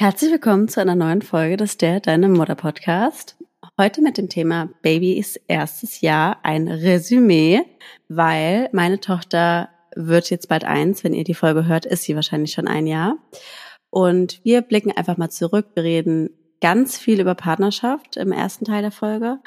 Herzlich willkommen zu einer neuen Folge des Der Deine Mutter Podcast. Heute mit dem Thema Babys erstes Jahr ein Resümee, weil meine Tochter wird jetzt bald eins. Wenn ihr die Folge hört, ist sie wahrscheinlich schon ein Jahr. Und wir blicken einfach mal zurück. Wir reden ganz viel über Partnerschaft im ersten Teil der Folge,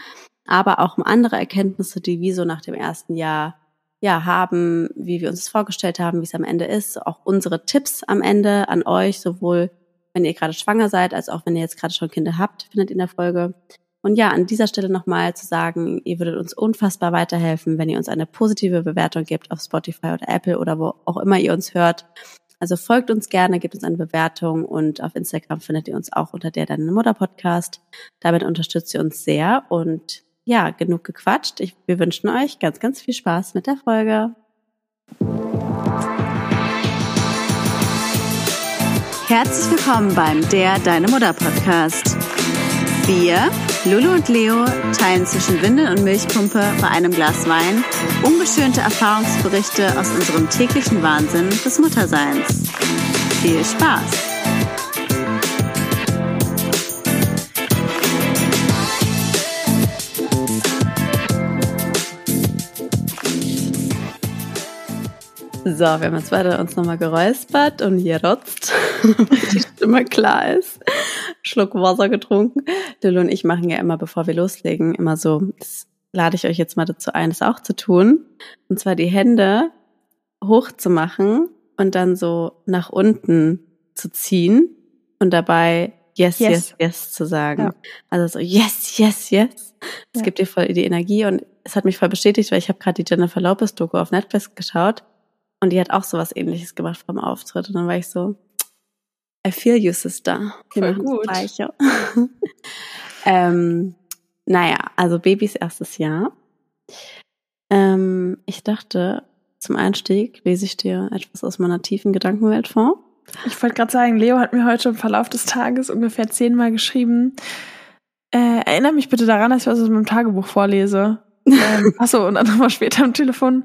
aber auch um andere Erkenntnisse, die wir so nach dem ersten Jahr ja, haben, wie wir uns das vorgestellt haben, wie es am Ende ist, auch unsere Tipps am Ende an euch, sowohl wenn ihr gerade schwanger seid, als auch wenn ihr jetzt gerade schon Kinder habt, findet ihr in der Folge. Und ja, an dieser Stelle nochmal zu sagen, ihr würdet uns unfassbar weiterhelfen, wenn ihr uns eine positive Bewertung gebt auf Spotify oder Apple oder wo auch immer ihr uns hört. Also folgt uns gerne, gebt uns eine Bewertung und auf Instagram findet ihr uns auch unter der Deine Mutter Podcast. Damit unterstützt ihr uns sehr und ja, genug gequatscht. Ich, wir wünschen euch ganz, ganz viel Spaß mit der Folge. Herzlich willkommen beim Der Deine Mutter Podcast. Wir, Lulu und Leo, teilen zwischen Windel und Milchpumpe bei einem Glas Wein ungeschönte Erfahrungsberichte aus unserem täglichen Wahnsinn des Mutterseins. Viel Spaß! So, wir haben jetzt beide uns nochmal geräuspert und gerotzt, damit die Stimme klar ist. Schluck Wasser getrunken. Lilo und ich machen ja immer, bevor wir loslegen, immer so, das lade ich euch jetzt mal dazu ein, das auch zu tun. Und zwar die Hände hoch zu machen und dann so nach unten zu ziehen und dabei yes, yes, yes, yes zu sagen. Ja. Also so yes, yes, yes. Das ja. gibt dir voll die Energie und es hat mich voll bestätigt, weil ich habe gerade die Jennifer Lopez Doku auf Netflix geschaut und die hat auch so was ähnliches gemacht vom Auftritt. Und dann war ich so, I feel you, Sister. Wir Voll gut. Gleiche. ähm, naja, also Babys erstes Jahr. Ähm, ich dachte, zum Einstieg lese ich dir etwas aus meiner tiefen Gedankenwelt vor. Ich wollte gerade sagen, Leo hat mir heute im Verlauf des Tages ungefähr zehnmal geschrieben. Äh, erinnere mich bitte daran, dass ich was aus meinem Tagebuch vorlese. ähm, achso, und dann nochmal später am Telefon.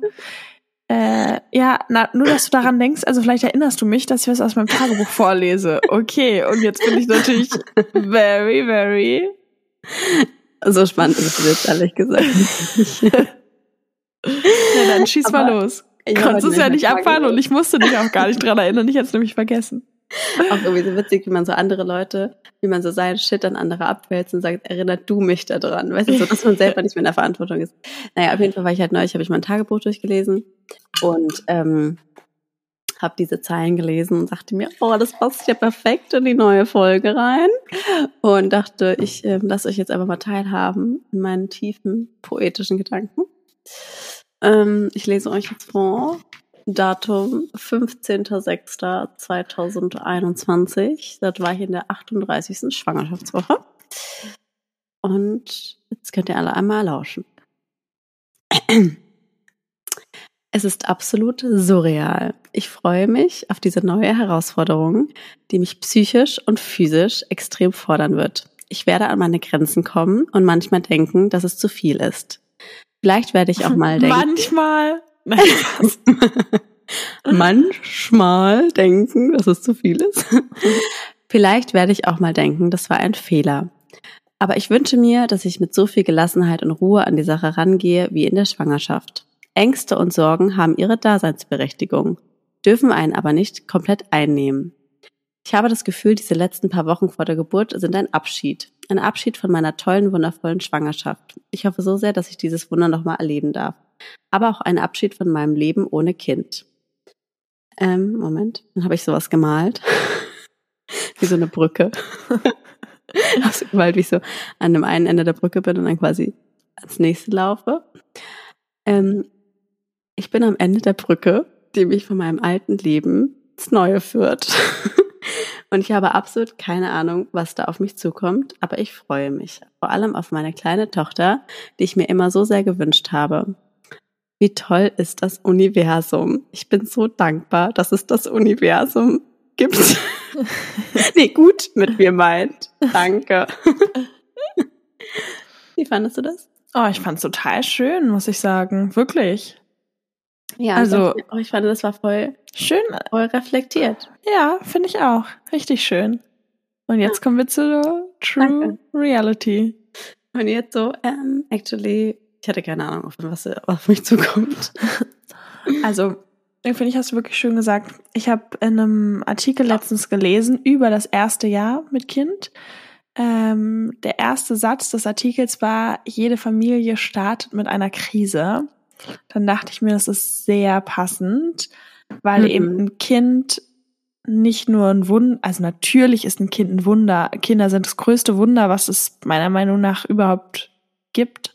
Äh, ja, na, nur dass du daran denkst, also vielleicht erinnerst du mich, dass ich was aus meinem Tagebuch vorlese. Okay, und jetzt bin ich natürlich very, very. So spannend ist es jetzt, ehrlich gesagt. ja, dann schieß Aber mal los. Konntest es ja nicht abfahren und ich musste dich auch gar nicht dran erinnern. Ich hätte es nämlich vergessen. Auch irgendwie so witzig, wie man so andere Leute, wie man so seinen Shit an andere abwälzt und sagt, erinnert du mich daran. Weißt du, so, dass man selber nicht mehr in der Verantwortung ist. Naja, auf jeden Fall war ich halt neulich, habe ich mein Tagebuch durchgelesen und ähm, habe diese Zeilen gelesen und dachte mir, oh, das passt ja perfekt in die neue Folge rein. Und dachte, ich äh, lasse euch jetzt einfach mal teilhaben in meinen tiefen poetischen Gedanken. Ähm, ich lese euch jetzt vor Datum 15.06.2021. Das war ich in der 38. Schwangerschaftswoche. Und jetzt könnt ihr alle einmal lauschen. Es ist absolut surreal. Ich freue mich auf diese neue Herausforderung, die mich psychisch und physisch extrem fordern wird. Ich werde an meine Grenzen kommen und manchmal denken, dass es zu viel ist. Vielleicht werde ich auch mal denken. Manchmal. Manchmal denken, dass es zu viel ist. Vielleicht werde ich auch mal denken, das war ein Fehler. Aber ich wünsche mir, dass ich mit so viel Gelassenheit und Ruhe an die Sache rangehe wie in der Schwangerschaft. Ängste und Sorgen haben ihre Daseinsberechtigung, dürfen einen aber nicht komplett einnehmen. Ich habe das Gefühl, diese letzten paar Wochen vor der Geburt sind ein Abschied. Ein Abschied von meiner tollen, wundervollen Schwangerschaft. Ich hoffe so sehr, dass ich dieses Wunder nochmal erleben darf aber auch ein Abschied von meinem Leben ohne Kind. Ähm, Moment, dann habe ich sowas gemalt. wie so eine Brücke. Gemalt, wie ich so an dem einen Ende der Brücke bin und dann quasi ans nächste laufe. Ähm, ich bin am Ende der Brücke, die mich von meinem alten Leben ins Neue führt. Und ich habe absolut keine Ahnung, was da auf mich zukommt, aber ich freue mich. Vor allem auf meine kleine Tochter, die ich mir immer so sehr gewünscht habe. Wie toll ist das Universum? Ich bin so dankbar, dass es das Universum gibt. nee, gut mit mir meint. Danke. Wie fandest du das? Oh, ich fand es total schön, muss ich sagen. Wirklich. Ja, also ich, oh, ich fand, das war voll schön, voll reflektiert. Ja, finde ich auch. Richtig schön. Und jetzt kommen wir zu True Danke. Reality. Und jetzt so, ähm, actually, ich hatte keine Ahnung, was auf mich zukommt. Also, finde ich, hast du wirklich schön gesagt. Ich habe in einem Artikel letztens gelesen über das erste Jahr mit Kind. Ähm, der erste Satz des Artikels war, jede Familie startet mit einer Krise. Dann dachte ich mir, das ist sehr passend, weil Mhm. eben ein Kind nicht nur ein Wunder, also natürlich ist ein Kind ein Wunder. Kinder sind das größte Wunder, was es meiner Meinung nach überhaupt gibt.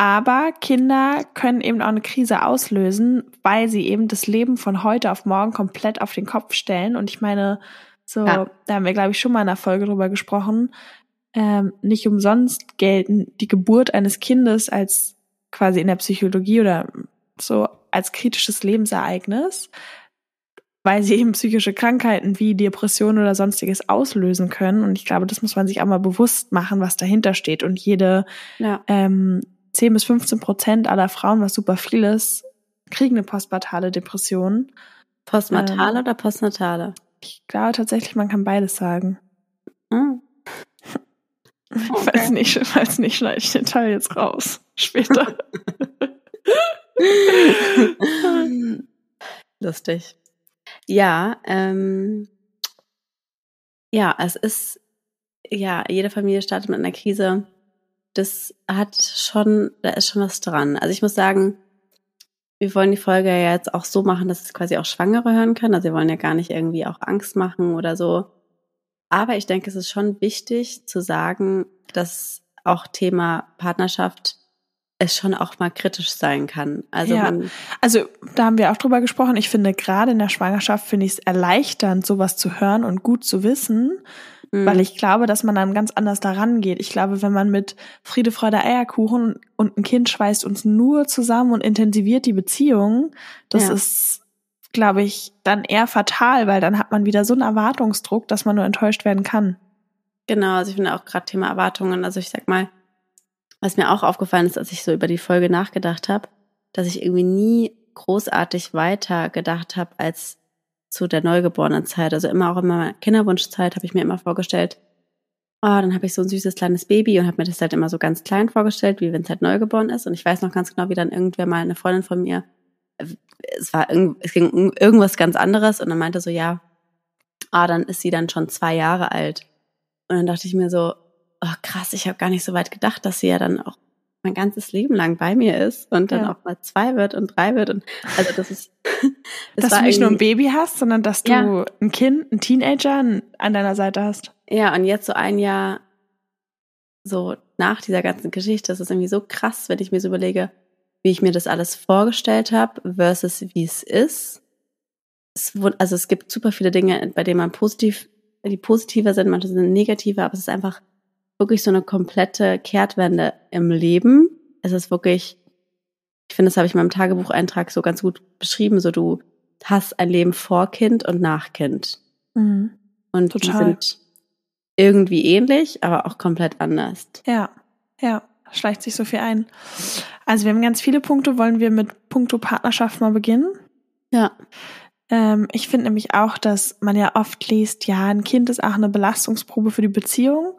Aber Kinder können eben auch eine Krise auslösen, weil sie eben das Leben von heute auf morgen komplett auf den Kopf stellen. Und ich meine, so, Ja. da haben wir, glaube ich, schon mal in einer Folge drüber gesprochen. Ähm, nicht umsonst gelten die Geburt eines Kindes als quasi in der Psychologie oder so als kritisches Lebensereignis, weil sie eben psychische Krankheiten wie Depressionen oder sonstiges auslösen können. Und ich glaube, das muss man sich auch mal bewusst machen, was dahinter steht. Und jede Ja. ähm, 10 bis 15 Prozent aller Frauen, was super viel ist, kriegen eine postpartale Depression. Postnatale Ähm. oder postnatale? Ich glaube tatsächlich, man kann beides sagen. Hm. Ich Okay. weiß nicht, ich weiß nicht, schneide ich den Teil jetzt raus. Später. Lustig. Ja, ähm, ja, es ist, ja, jede Familie startet mit einer Krise. Das hat schon, da ist schon was dran. Also ich muss sagen, wir wollen die Folge ja jetzt auch so machen, dass es quasi auch Schwangere hören können. Also wir wollen ja gar nicht irgendwie auch Angst machen oder so. Aber ich denke, es ist schon wichtig zu sagen, dass auch Thema Partnerschaft es schon auch mal kritisch sein kann. Also Ja. man, Also, da haben wir auch drüber gesprochen. Ich finde, gerade in der Schwangerschaft finde ich es erleichternd, sowas zu hören und gut zu wissen, mh, weil ich glaube, dass man dann ganz anders daran geht. Ich glaube, wenn man mit Friede, Freude, Eierkuchen und ein Kind schweißt uns nur zusammen und intensiviert die Beziehung, das Ja. ist, glaube ich, dann eher fatal, weil dann hat man wieder so einen Erwartungsdruck, dass man nur enttäuscht werden kann. Genau, also ich finde auch gerade Thema Erwartungen, also ich sag mal, was mir auch aufgefallen ist, als ich so über die Folge nachgedacht habe, dass ich irgendwie nie großartig weiter gedacht habe als zu der neugeborenen Zeit. Also immer auch in meiner Kinderwunschzeit habe ich mir immer vorgestellt, oh, dann habe ich so ein süßes kleines Baby und habe mir das halt immer so ganz klein vorgestellt, wie wenn es halt neugeboren ist. Und ich weiß noch ganz genau, wie dann irgendwer mal eine Freundin von mir, äh, es war es ging um irgendwas ganz anderes und dann meinte so, ja, ah, dann ist sie dann schon zwei Jahre alt. Und dann dachte ich mir so, oh krass, ich habe gar nicht so weit gedacht, dass sie ja dann auch mein ganzes Leben lang bei mir ist und dann Ja. auch mal zwei wird und drei wird und also das ist das dass du nicht nur ein Baby hast, sondern dass du Ja. ein Kind, ein Teenager an deiner Seite hast. ja und jetzt so ein Jahr so nach dieser ganzen Geschichte, das ist irgendwie so krass, wenn ich mir so überlege, wie ich mir das alles vorgestellt habe versus wie es ist. Es, also es gibt super viele Dinge, bei denen man positiv, die positiver sind, manche sind negativer, aber es ist einfach wirklich so eine komplette Kehrtwende im Leben. Es ist wirklich, ich finde, das habe ich in meinem Tagebucheintrag so ganz gut beschrieben, so du hast ein Leben vor Kind und nach Kind. Mhm. Und die Total. sind irgendwie ähnlich, aber auch komplett anders. Ja, ja, schleicht sich so viel ein. Also wir haben ganz viele Punkte. Wollen wir mit Punkto Partnerschaft mal beginnen? Ja. Ähm, ich finde nämlich auch, dass man ja oft liest, ja, ein Kind ist auch eine Belastungsprobe für die Beziehung.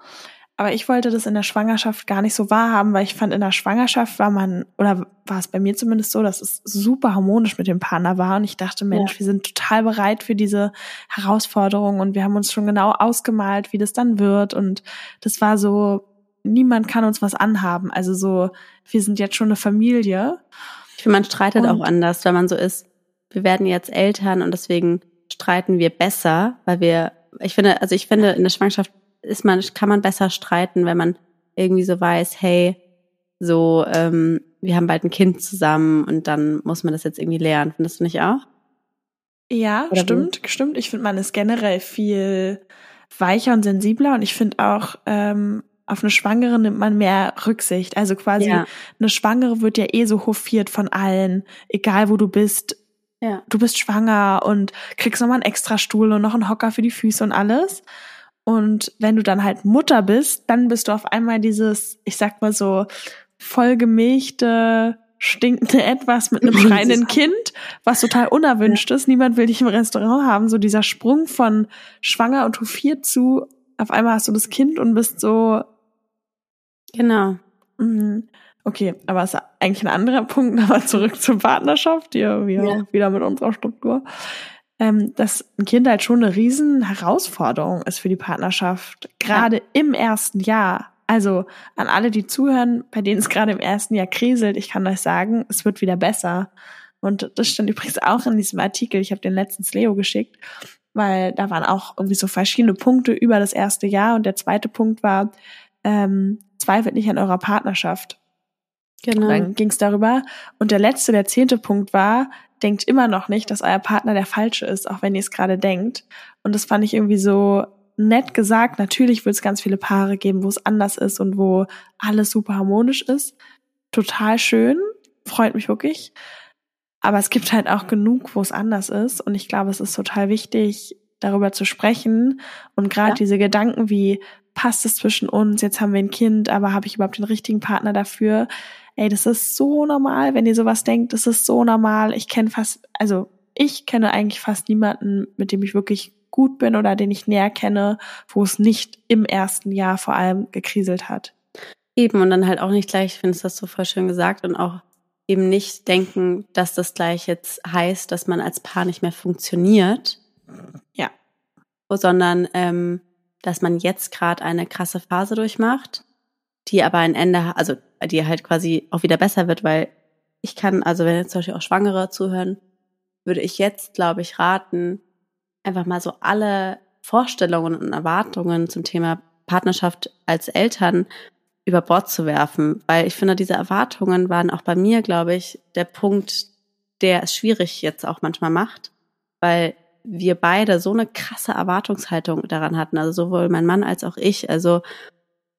Aber ich wollte das in der Schwangerschaft gar nicht so wahrhaben, weil ich fand, in der Schwangerschaft war man, oder war es bei mir zumindest so, dass es super harmonisch mit dem Partner war. Und ich dachte, Mensch, wir sind total bereit für diese Herausforderung und wir haben uns schon genau ausgemalt, wie das dann wird. Und das war so, niemand kann uns was anhaben. Also so, wir sind jetzt schon eine Familie. Ich finde, man streitet Und- auch anders, weil man so ist, wir werden jetzt Eltern und deswegen streiten wir besser, weil wir, ich finde, also ich finde, in der Schwangerschaft ist man, kann man besser streiten, wenn man irgendwie so weiß, hey, so, ähm, wir haben bald ein Kind zusammen und dann muss man das jetzt irgendwie lernen. Findest du nicht auch? Ja, Oder wie? stimmt, stimmt. Ich finde, man ist generell viel weicher und sensibler und ich finde auch, ähm, auf eine Schwangere nimmt man mehr Rücksicht. Also quasi Ja. eine Schwangere wird ja eh so hofiert von allen, egal wo du bist. Ja. Du bist schwanger und kriegst nochmal einen Extrastuhl und noch einen Hocker für die Füße und alles. Und wenn du dann halt Mutter bist, dann bist du auf einmal dieses, ich sag mal so, vollgemilchte stinkende Etwas mit einem schreienden Kind, was total unerwünscht ist. Niemand will dich im Restaurant haben. So dieser Sprung von schwanger und hofiert zu, auf einmal hast du das Kind und bist so. Genau. Mhm. Okay, aber es ist eigentlich ein anderer Punkt, aber zurück zur Partnerschaft, hier wieder, ja. wieder mit unserer Struktur. Ähm, dass ein Kind halt schon eine riesen Herausforderung ist für die Partnerschaft, gerade ja. im ersten Jahr. Also an alle, die zuhören, bei denen es gerade im ersten Jahr kriselt, ich kann euch sagen, es wird wieder besser. Und das stand übrigens auch in diesem Artikel, ich habe den letztens Leo geschickt, weil da waren auch irgendwie so verschiedene Punkte über das erste Jahr. Und der zweite Punkt war, ähm, zweifelt nicht an eurer Partnerschaft. Genau. Und dann ging es darüber. Und der letzte, der zehnte Punkt war, denkt immer noch nicht, dass euer Partner der falsche ist, auch wenn ihr es gerade denkt. Und das fand ich irgendwie so nett gesagt, natürlich wird es ganz viele Paare geben, wo es anders ist und wo alles super harmonisch ist. Total schön, freut mich wirklich. Aber es gibt halt auch genug, wo es anders ist. Und ich glaube, es ist total wichtig, darüber zu sprechen. Und gerade ja. diese Gedanken wie, passt es zwischen uns, jetzt haben wir ein Kind, aber habe ich überhaupt den richtigen Partner dafür? Ey, das ist so normal, wenn ihr sowas denkt, das ist so normal. Ich kenne fast, also ich kenne eigentlich fast niemanden, mit dem ich wirklich gut bin oder den ich näher kenne, wo es nicht im ersten Jahr vor allem gekriselt hat. Eben und dann halt auch nicht gleich, ich finde es das so voll schön gesagt und auch eben nicht denken, dass das gleich jetzt heißt, dass man als Paar nicht mehr funktioniert. Ja. Sondern ähm, dass man jetzt gerade eine krasse Phase durchmacht, die aber ein Ende, also die halt quasi auch wieder besser wird, weil ich kann, also wenn jetzt zum Beispiel auch Schwangere zuhören, würde ich jetzt, glaube ich, raten, einfach mal so alle Vorstellungen und Erwartungen zum Thema Partnerschaft als Eltern über Bord zu werfen, weil ich finde, diese Erwartungen waren auch bei mir, glaube ich, der Punkt, der es schwierig jetzt auch manchmal macht, weil wir beide so eine krasse Erwartungshaltung daran hatten, also sowohl mein Mann als auch ich, also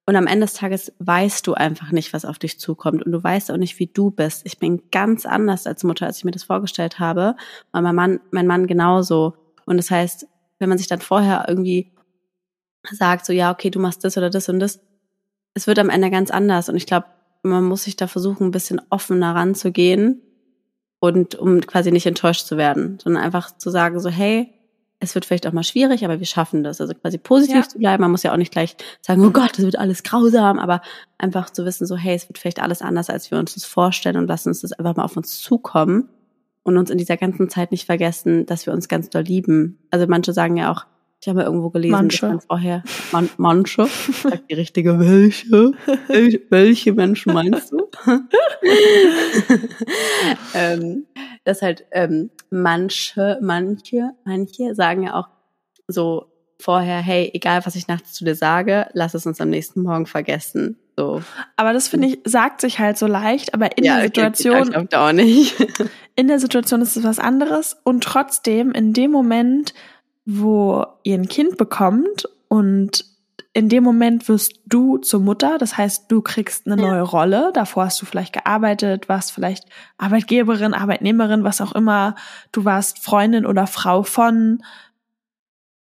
und am Ende des Tages weißt du einfach nicht, was auf dich zukommt. Und du weißt auch nicht, wie du bist. Ich bin ganz anders als Mutter, als ich mir das vorgestellt habe. Und mein Mann, mein Mann genauso. Und das heißt, wenn man sich dann vorher irgendwie sagt, so, ja, okay, du machst das oder das und das, es wird am Ende ganz anders. Und ich glaube, man muss sich da versuchen, ein bisschen offener ranzugehen und um quasi nicht enttäuscht zu werden, sondern einfach zu sagen, so, hey, es wird vielleicht auch mal schwierig, aber wir schaffen das. Also quasi positiv ja. zu bleiben. Man muss ja auch nicht gleich sagen, oh Gott, es wird alles grausam, aber einfach zu wissen, so, hey, es wird vielleicht alles anders, als wir uns das vorstellen und lassen uns das einfach mal auf uns zukommen und uns in dieser ganzen Zeit nicht vergessen, dass wir uns ganz doll lieben. Also manche sagen ja auch, ich habe ja irgendwo gelesen, manche. vorher, man, manche, sagt die richtige, welche, welche Menschen meinst du? ähm, dass halt ähm, manche, manche, manche sagen ja auch so vorher, hey, egal was ich nachts zu dir sage, lass es uns am nächsten Morgen vergessen. So. Aber das finde ich, sagt sich halt so leicht, aber in ja, der Situation. Okay, auch nicht. in der Situation ist es was anderes und trotzdem in dem Moment, wo ihr ein Kind bekommt und in dem Moment wirst du zur Mutter, das heißt, du kriegst eine neue Rolle. Davor hast du vielleicht gearbeitet, warst vielleicht Arbeitgeberin, Arbeitnehmerin, was auch immer. Du warst Freundin oder Frau von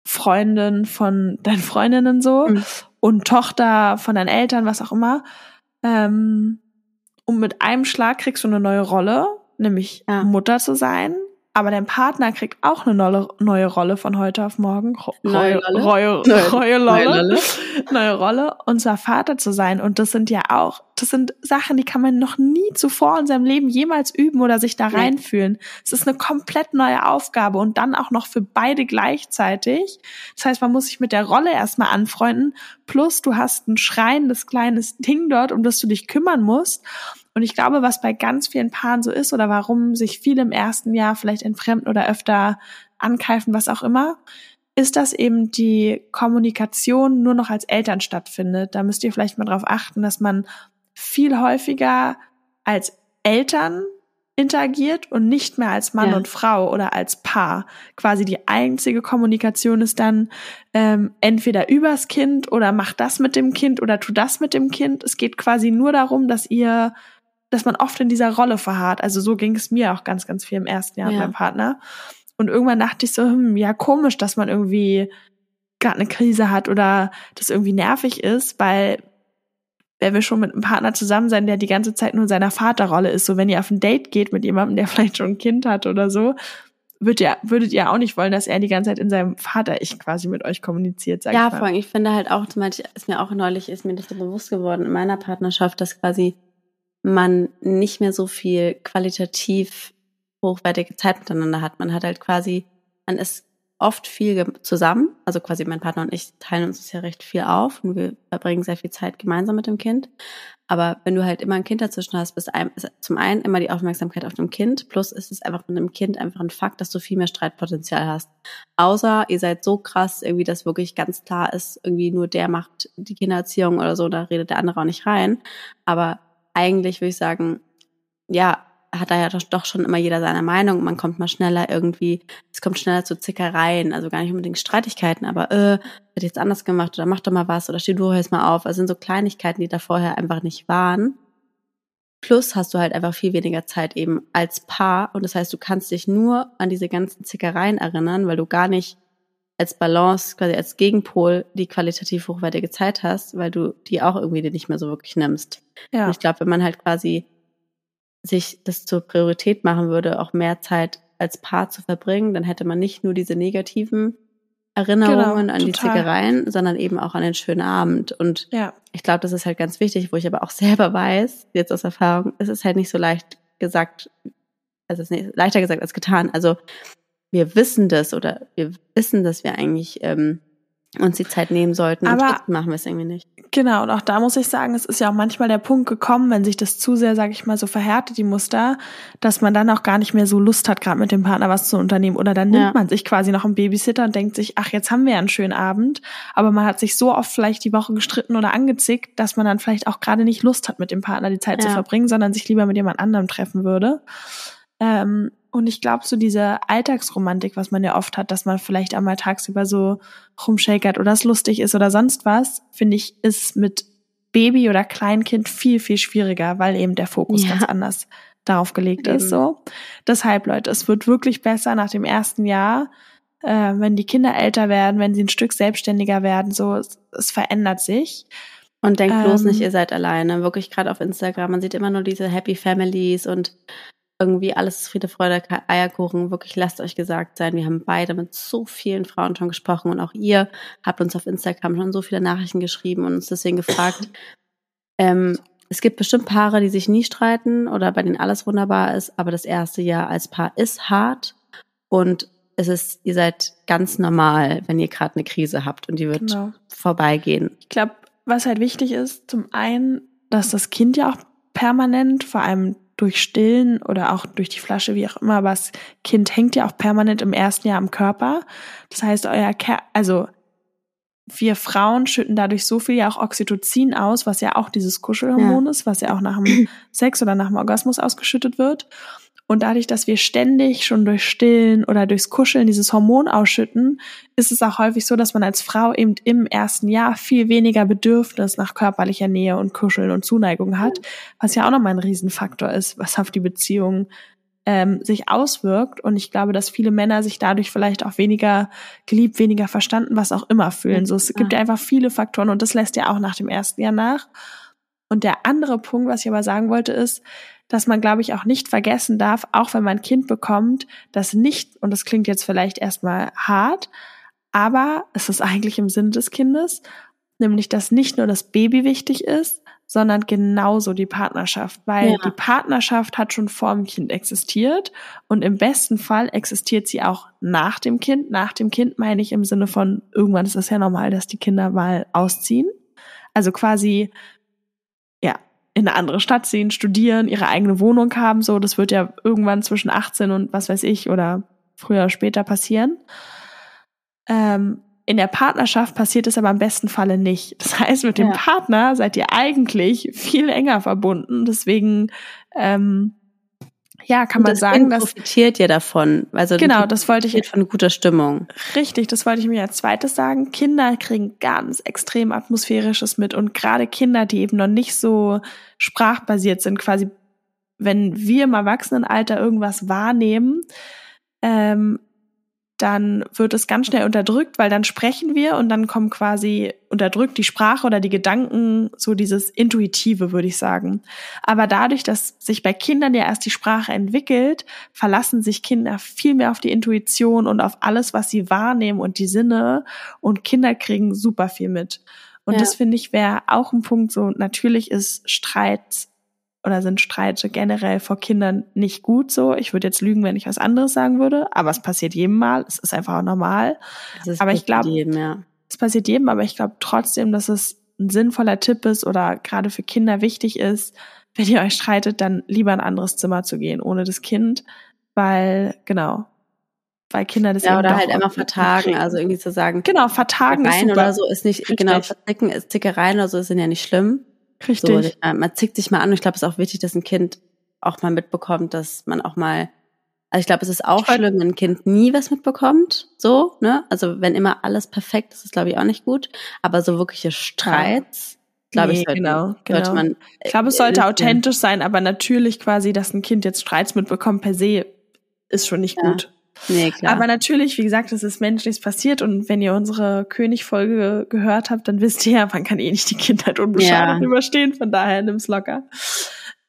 Freundin von deinen Freundinnen so mhm. und Tochter von deinen Eltern, was auch immer. Ähm, und mit einem Schlag kriegst du eine neue Rolle, nämlich ja. Mutter zu sein aber dein Partner kriegt auch eine neue, neue Rolle von heute auf morgen. Neue Rolle. Neue, neue, neue, neue, Rolle. neue Rolle. Und zwar Vater zu sein. Und das sind ja auch, das sind Sachen, die kann man noch nie zuvor in seinem Leben jemals üben oder sich da reinfühlen. Es ist eine komplett neue Aufgabe und dann auch noch für beide gleichzeitig. Das heißt, man muss sich mit der Rolle erstmal anfreunden. Plus du hast ein schreiendes kleines Ding dort, um das du dich kümmern musst. Und ich glaube, was bei ganz vielen Paaren so ist oder warum sich viele im ersten Jahr vielleicht entfremden oder öfter ankeifen, was auch immer, ist, dass eben die Kommunikation nur noch als Eltern stattfindet. Da müsst ihr vielleicht mal drauf achten, dass man viel häufiger als Eltern interagiert und nicht mehr als Mann ja. und Frau oder als Paar. Quasi die einzige Kommunikation ist dann ähm, entweder übers Kind oder macht das mit dem Kind oder tu das mit dem Kind. Es geht quasi nur darum, dass ihr dass man oft in dieser Rolle verharrt. Also so ging es mir auch ganz, ganz viel im ersten Jahr ja. mit meinem Partner. Und irgendwann dachte ich so, hm, ja, komisch, dass man irgendwie gerade eine Krise hat oder das irgendwie nervig ist, weil wer will schon mit einem Partner zusammen sein, der die ganze Zeit nur in seiner Vaterrolle ist. So wenn ihr auf ein Date geht mit jemandem, der vielleicht schon ein Kind hat oder so, würdet ihr, würdet ihr auch nicht wollen, dass er die ganze Zeit in seinem Vater-Ich quasi mit euch kommuniziert, sag ja, ich mal. vor allem, ich finde halt auch, zum Beispiel ist mir auch neulich, ist mir das so bewusst geworden in meiner Partnerschaft, dass quasi man nicht mehr so viel qualitativ hochwertige Zeit miteinander hat. Man hat halt quasi, man ist oft viel zusammen, also quasi mein Partner und ich teilen uns das ja recht viel auf und wir verbringen sehr viel Zeit gemeinsam mit dem Kind. Aber wenn du halt immer ein Kind dazwischen hast, bist ein, zum einen immer die Aufmerksamkeit auf dem Kind, plus ist es einfach mit dem Kind einfach ein Fakt, dass du viel mehr Streitpotenzial hast. Außer ihr seid so krass, irgendwie, dass wirklich ganz klar ist, irgendwie nur der macht die Kindererziehung oder so, da redet der andere auch nicht rein. Aber eigentlich würde ich sagen, ja, hat da ja doch schon immer jeder seine Meinung. Man kommt mal schneller irgendwie, es kommt schneller zu Zickereien, also gar nicht unbedingt Streitigkeiten, aber äh, hätte jetzt anders gemacht oder mach doch mal was oder steh du jetzt mal auf. Also sind so Kleinigkeiten, die da vorher einfach nicht waren. Plus hast du halt einfach viel weniger Zeit eben als Paar und das heißt, du kannst dich nur an diese ganzen Zickereien erinnern, weil du gar nicht als Balance, quasi als Gegenpol die qualitativ hochwertige Zeit hast, weil du die auch irgendwie nicht mehr so wirklich nimmst. Ja. Und ich glaube, wenn man halt quasi sich das zur Priorität machen würde, auch mehr Zeit als Paar zu verbringen, dann hätte man nicht nur diese negativen Erinnerungen genau, an die Zickereien, sondern eben auch an den schönen Abend. Und ja. ich glaube, das ist halt ganz wichtig, wo ich aber auch selber weiß, jetzt aus Erfahrung, es ist halt nicht so leicht gesagt, also es ist leichter gesagt als getan. Also wir wissen das oder wir wissen, dass wir eigentlich ähm, uns die Zeit nehmen sollten aber, und trotzdem machen wir es irgendwie nicht. Genau, und auch da muss ich sagen, es ist ja auch manchmal der Punkt gekommen, wenn sich das zu sehr, sage ich mal, so verhärtet, die Muster, dass man dann auch gar nicht mehr so Lust hat, gerade mit dem Partner was zu unternehmen. Oder dann nimmt ja. man sich quasi noch einen Babysitter und denkt sich, ach, jetzt haben wir einen schönen Abend, aber man hat sich so oft vielleicht die Woche gestritten oder angezickt, dass man dann vielleicht auch gerade nicht Lust hat, mit dem Partner die Zeit ja. zu verbringen, sondern sich lieber mit jemand anderem treffen würde. Ähm, und ich glaube, so diese Alltagsromantik, was man ja oft hat, dass man vielleicht einmal tagsüber so rumshakert oder es lustig ist oder sonst was, finde ich, ist mit Baby oder Kleinkind viel, viel schwieriger, weil eben der Fokus ja. ganz anders darauf gelegt eben. ist. So. Deshalb, Leute, es wird wirklich besser nach dem ersten Jahr, äh, wenn die Kinder älter werden, wenn sie ein Stück selbstständiger werden, so, es, es verändert sich. Und denkt bloß nicht, ähm. ihr seid alleine. Wirklich gerade auf Instagram. Man sieht immer nur diese Happy Families und irgendwie alles ist Friede, Freude, Eierkuchen. Wirklich lasst euch gesagt sein. Wir haben beide mit so vielen Frauen schon gesprochen und auch ihr habt uns auf Instagram schon so viele Nachrichten geschrieben und uns deswegen gefragt. ähm, es gibt bestimmt Paare, die sich nie streiten oder bei denen alles wunderbar ist, aber das erste Jahr als Paar ist hart und es ist, ihr seid ganz normal, wenn ihr gerade eine Krise habt und die wird genau. vorbeigehen. Ich glaube, was halt wichtig ist, zum einen, dass das Kind ja auch permanent, vor allem durch Stillen oder auch durch die Flasche, wie auch immer, aber das Kind hängt ja auch permanent im ersten Jahr am Körper. Das heißt, euer Ker also wir Frauen schütten dadurch so viel ja auch Oxytocin aus, was ja auch dieses Kuschelhormon ja. ist, was ja auch nach dem Sex oder nach dem Orgasmus ausgeschüttet wird. Und dadurch, dass wir ständig schon durch Stillen oder durchs Kuscheln dieses Hormon ausschütten, ist es auch häufig so, dass man als Frau eben im ersten Jahr viel weniger Bedürfnis nach körperlicher Nähe und Kuscheln und Zuneigung hat, was ja auch nochmal ein Riesenfaktor ist, was auf die Beziehung ähm, sich auswirkt. Und ich glaube, dass viele Männer sich dadurch vielleicht auch weniger geliebt, weniger verstanden, was auch immer fühlen. So, es gibt ja einfach viele Faktoren und das lässt ja auch nach dem ersten Jahr nach. Und der andere Punkt, was ich aber sagen wollte, ist, dass man, glaube ich, auch nicht vergessen darf, auch wenn man ein Kind bekommt, dass nicht, und das klingt jetzt vielleicht erstmal hart, aber es ist eigentlich im Sinne des Kindes, nämlich, dass nicht nur das Baby wichtig ist, sondern genauso die Partnerschaft, weil ja. die Partnerschaft hat schon vor dem Kind existiert und im besten Fall existiert sie auch nach dem Kind. Nach dem Kind meine ich im Sinne von, irgendwann ist es ja normal, dass die Kinder mal ausziehen. Also quasi in eine andere Stadt ziehen, studieren, ihre eigene Wohnung haben, so, das wird ja irgendwann zwischen 18 und was weiß ich oder früher oder später passieren. Ähm, in der Partnerschaft passiert es aber im besten Falle nicht. Das heißt, mit dem ja. Partner seid ihr eigentlich viel enger verbunden. Deswegen ähm, ja, kann man sagen, kind dass profitiert ja davon. Also genau, das wollte ich von guter Stimmung. Richtig, das wollte ich mir als zweites sagen. Kinder kriegen ganz extrem atmosphärisches mit und gerade Kinder, die eben noch nicht so sprachbasiert sind, quasi, wenn wir im Erwachsenenalter irgendwas wahrnehmen, ähm, dann wird es ganz schnell unterdrückt, weil dann sprechen wir und dann kommen quasi unterdrückt die Sprache oder die Gedanken, so dieses Intuitive, würde ich sagen. Aber dadurch, dass sich bei Kindern ja erst die Sprache entwickelt, verlassen sich Kinder viel mehr auf die Intuition und auf alles, was sie wahrnehmen und die Sinne und Kinder kriegen super viel mit. Und ja. das finde ich wäre auch ein Punkt, so natürlich ist Streit oder sind Streite generell vor Kindern nicht gut so. Ich würde jetzt lügen, wenn ich was anderes sagen würde, aber es passiert jedem Mal. Es ist einfach auch normal. aber ich glaube, ja. es passiert jedem, aber ich glaube trotzdem, dass es ein sinnvoller Tipp ist oder gerade für Kinder wichtig ist, wenn ihr euch streitet, dann lieber ein anderes Zimmer zu gehen ohne das Kind, weil genau, weil Kinder das ja oder halt einfach vertagen, also irgendwie zu sagen, genau vertagen ist super. oder so ist nicht Richtig. genau verzicken ist Zickereien oder so sind ja nicht schlimm. Richtig. So, man zickt sich mal an und ich glaube, es ist auch wichtig, dass ein Kind auch mal mitbekommt, dass man auch mal, also ich glaube, es ist auch schlimm, wenn ein Kind nie was mitbekommt, so, ne? Also wenn immer alles perfekt ist, ist glaube ich auch nicht gut, aber so wirkliche Streits, glaube nee, ich, sollte, genau, genau. sollte man. Ich glaube, es sollte authentisch sein, aber natürlich quasi, dass ein Kind jetzt Streits mitbekommt per se, ist schon nicht ja. gut. Nee, klar. Aber natürlich, wie gesagt, es ist menschliches passiert und wenn ihr unsere König-Folge gehört habt, dann wisst ihr ja, man kann eh nicht die Kindheit unbeschadet ja. überstehen, von daher nimm's locker.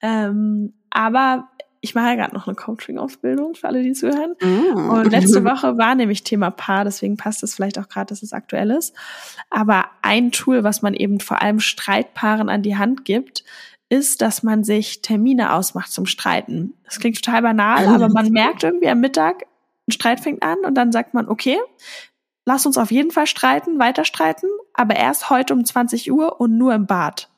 Ähm, aber ich mache ja gerade noch eine Coaching-Ausbildung für alle, die zuhören. Mm. Und letzte Woche war nämlich Thema Paar, deswegen passt es vielleicht auch gerade, dass es aktuell ist. Aber ein Tool, was man eben vor allem Streitpaaren an die Hand gibt, ist, dass man sich Termine ausmacht zum Streiten. Das klingt total banal, aber man merkt irgendwie am Mittag, ein Streit fängt an und dann sagt man, okay, lass uns auf jeden Fall streiten, weiter streiten, aber erst heute um 20 Uhr und nur im Bad.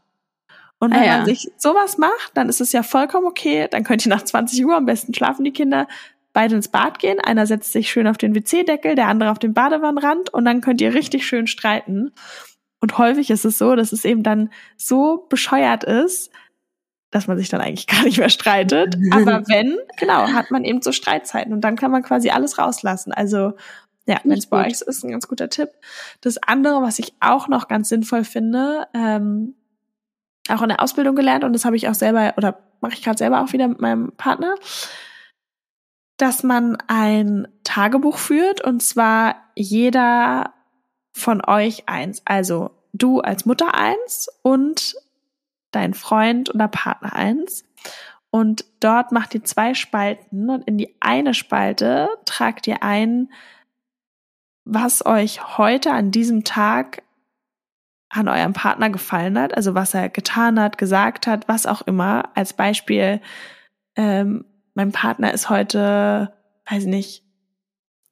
Und wenn ah, ja. man sich sowas macht, dann ist es ja vollkommen okay. Dann könnt ihr nach 20 Uhr, am besten schlafen die Kinder, beide ins Bad gehen. Einer setzt sich schön auf den WC-Deckel, der andere auf den Badewannenrand und dann könnt ihr richtig schön streiten. Und häufig ist es so, dass es eben dann so bescheuert ist, dass man sich dann eigentlich gar nicht mehr streitet. Aber wenn, genau, hat man eben so Streitzeiten und dann kann man quasi alles rauslassen. Also ja, wenn es bei euch ist, ein ganz guter Tipp. Das andere, was ich auch noch ganz sinnvoll finde, ähm, auch in der Ausbildung gelernt und das habe ich auch selber oder mache ich gerade selber auch wieder mit meinem Partner, dass man ein Tagebuch führt und zwar jeder von euch eins. Also du als Mutter eins und dein Freund oder Partner eins. Und dort macht ihr zwei Spalten und in die eine Spalte tragt ihr ein, was euch heute an diesem Tag an eurem Partner gefallen hat, also was er getan hat, gesagt hat, was auch immer. Als Beispiel, ähm, mein Partner ist heute, weiß nicht,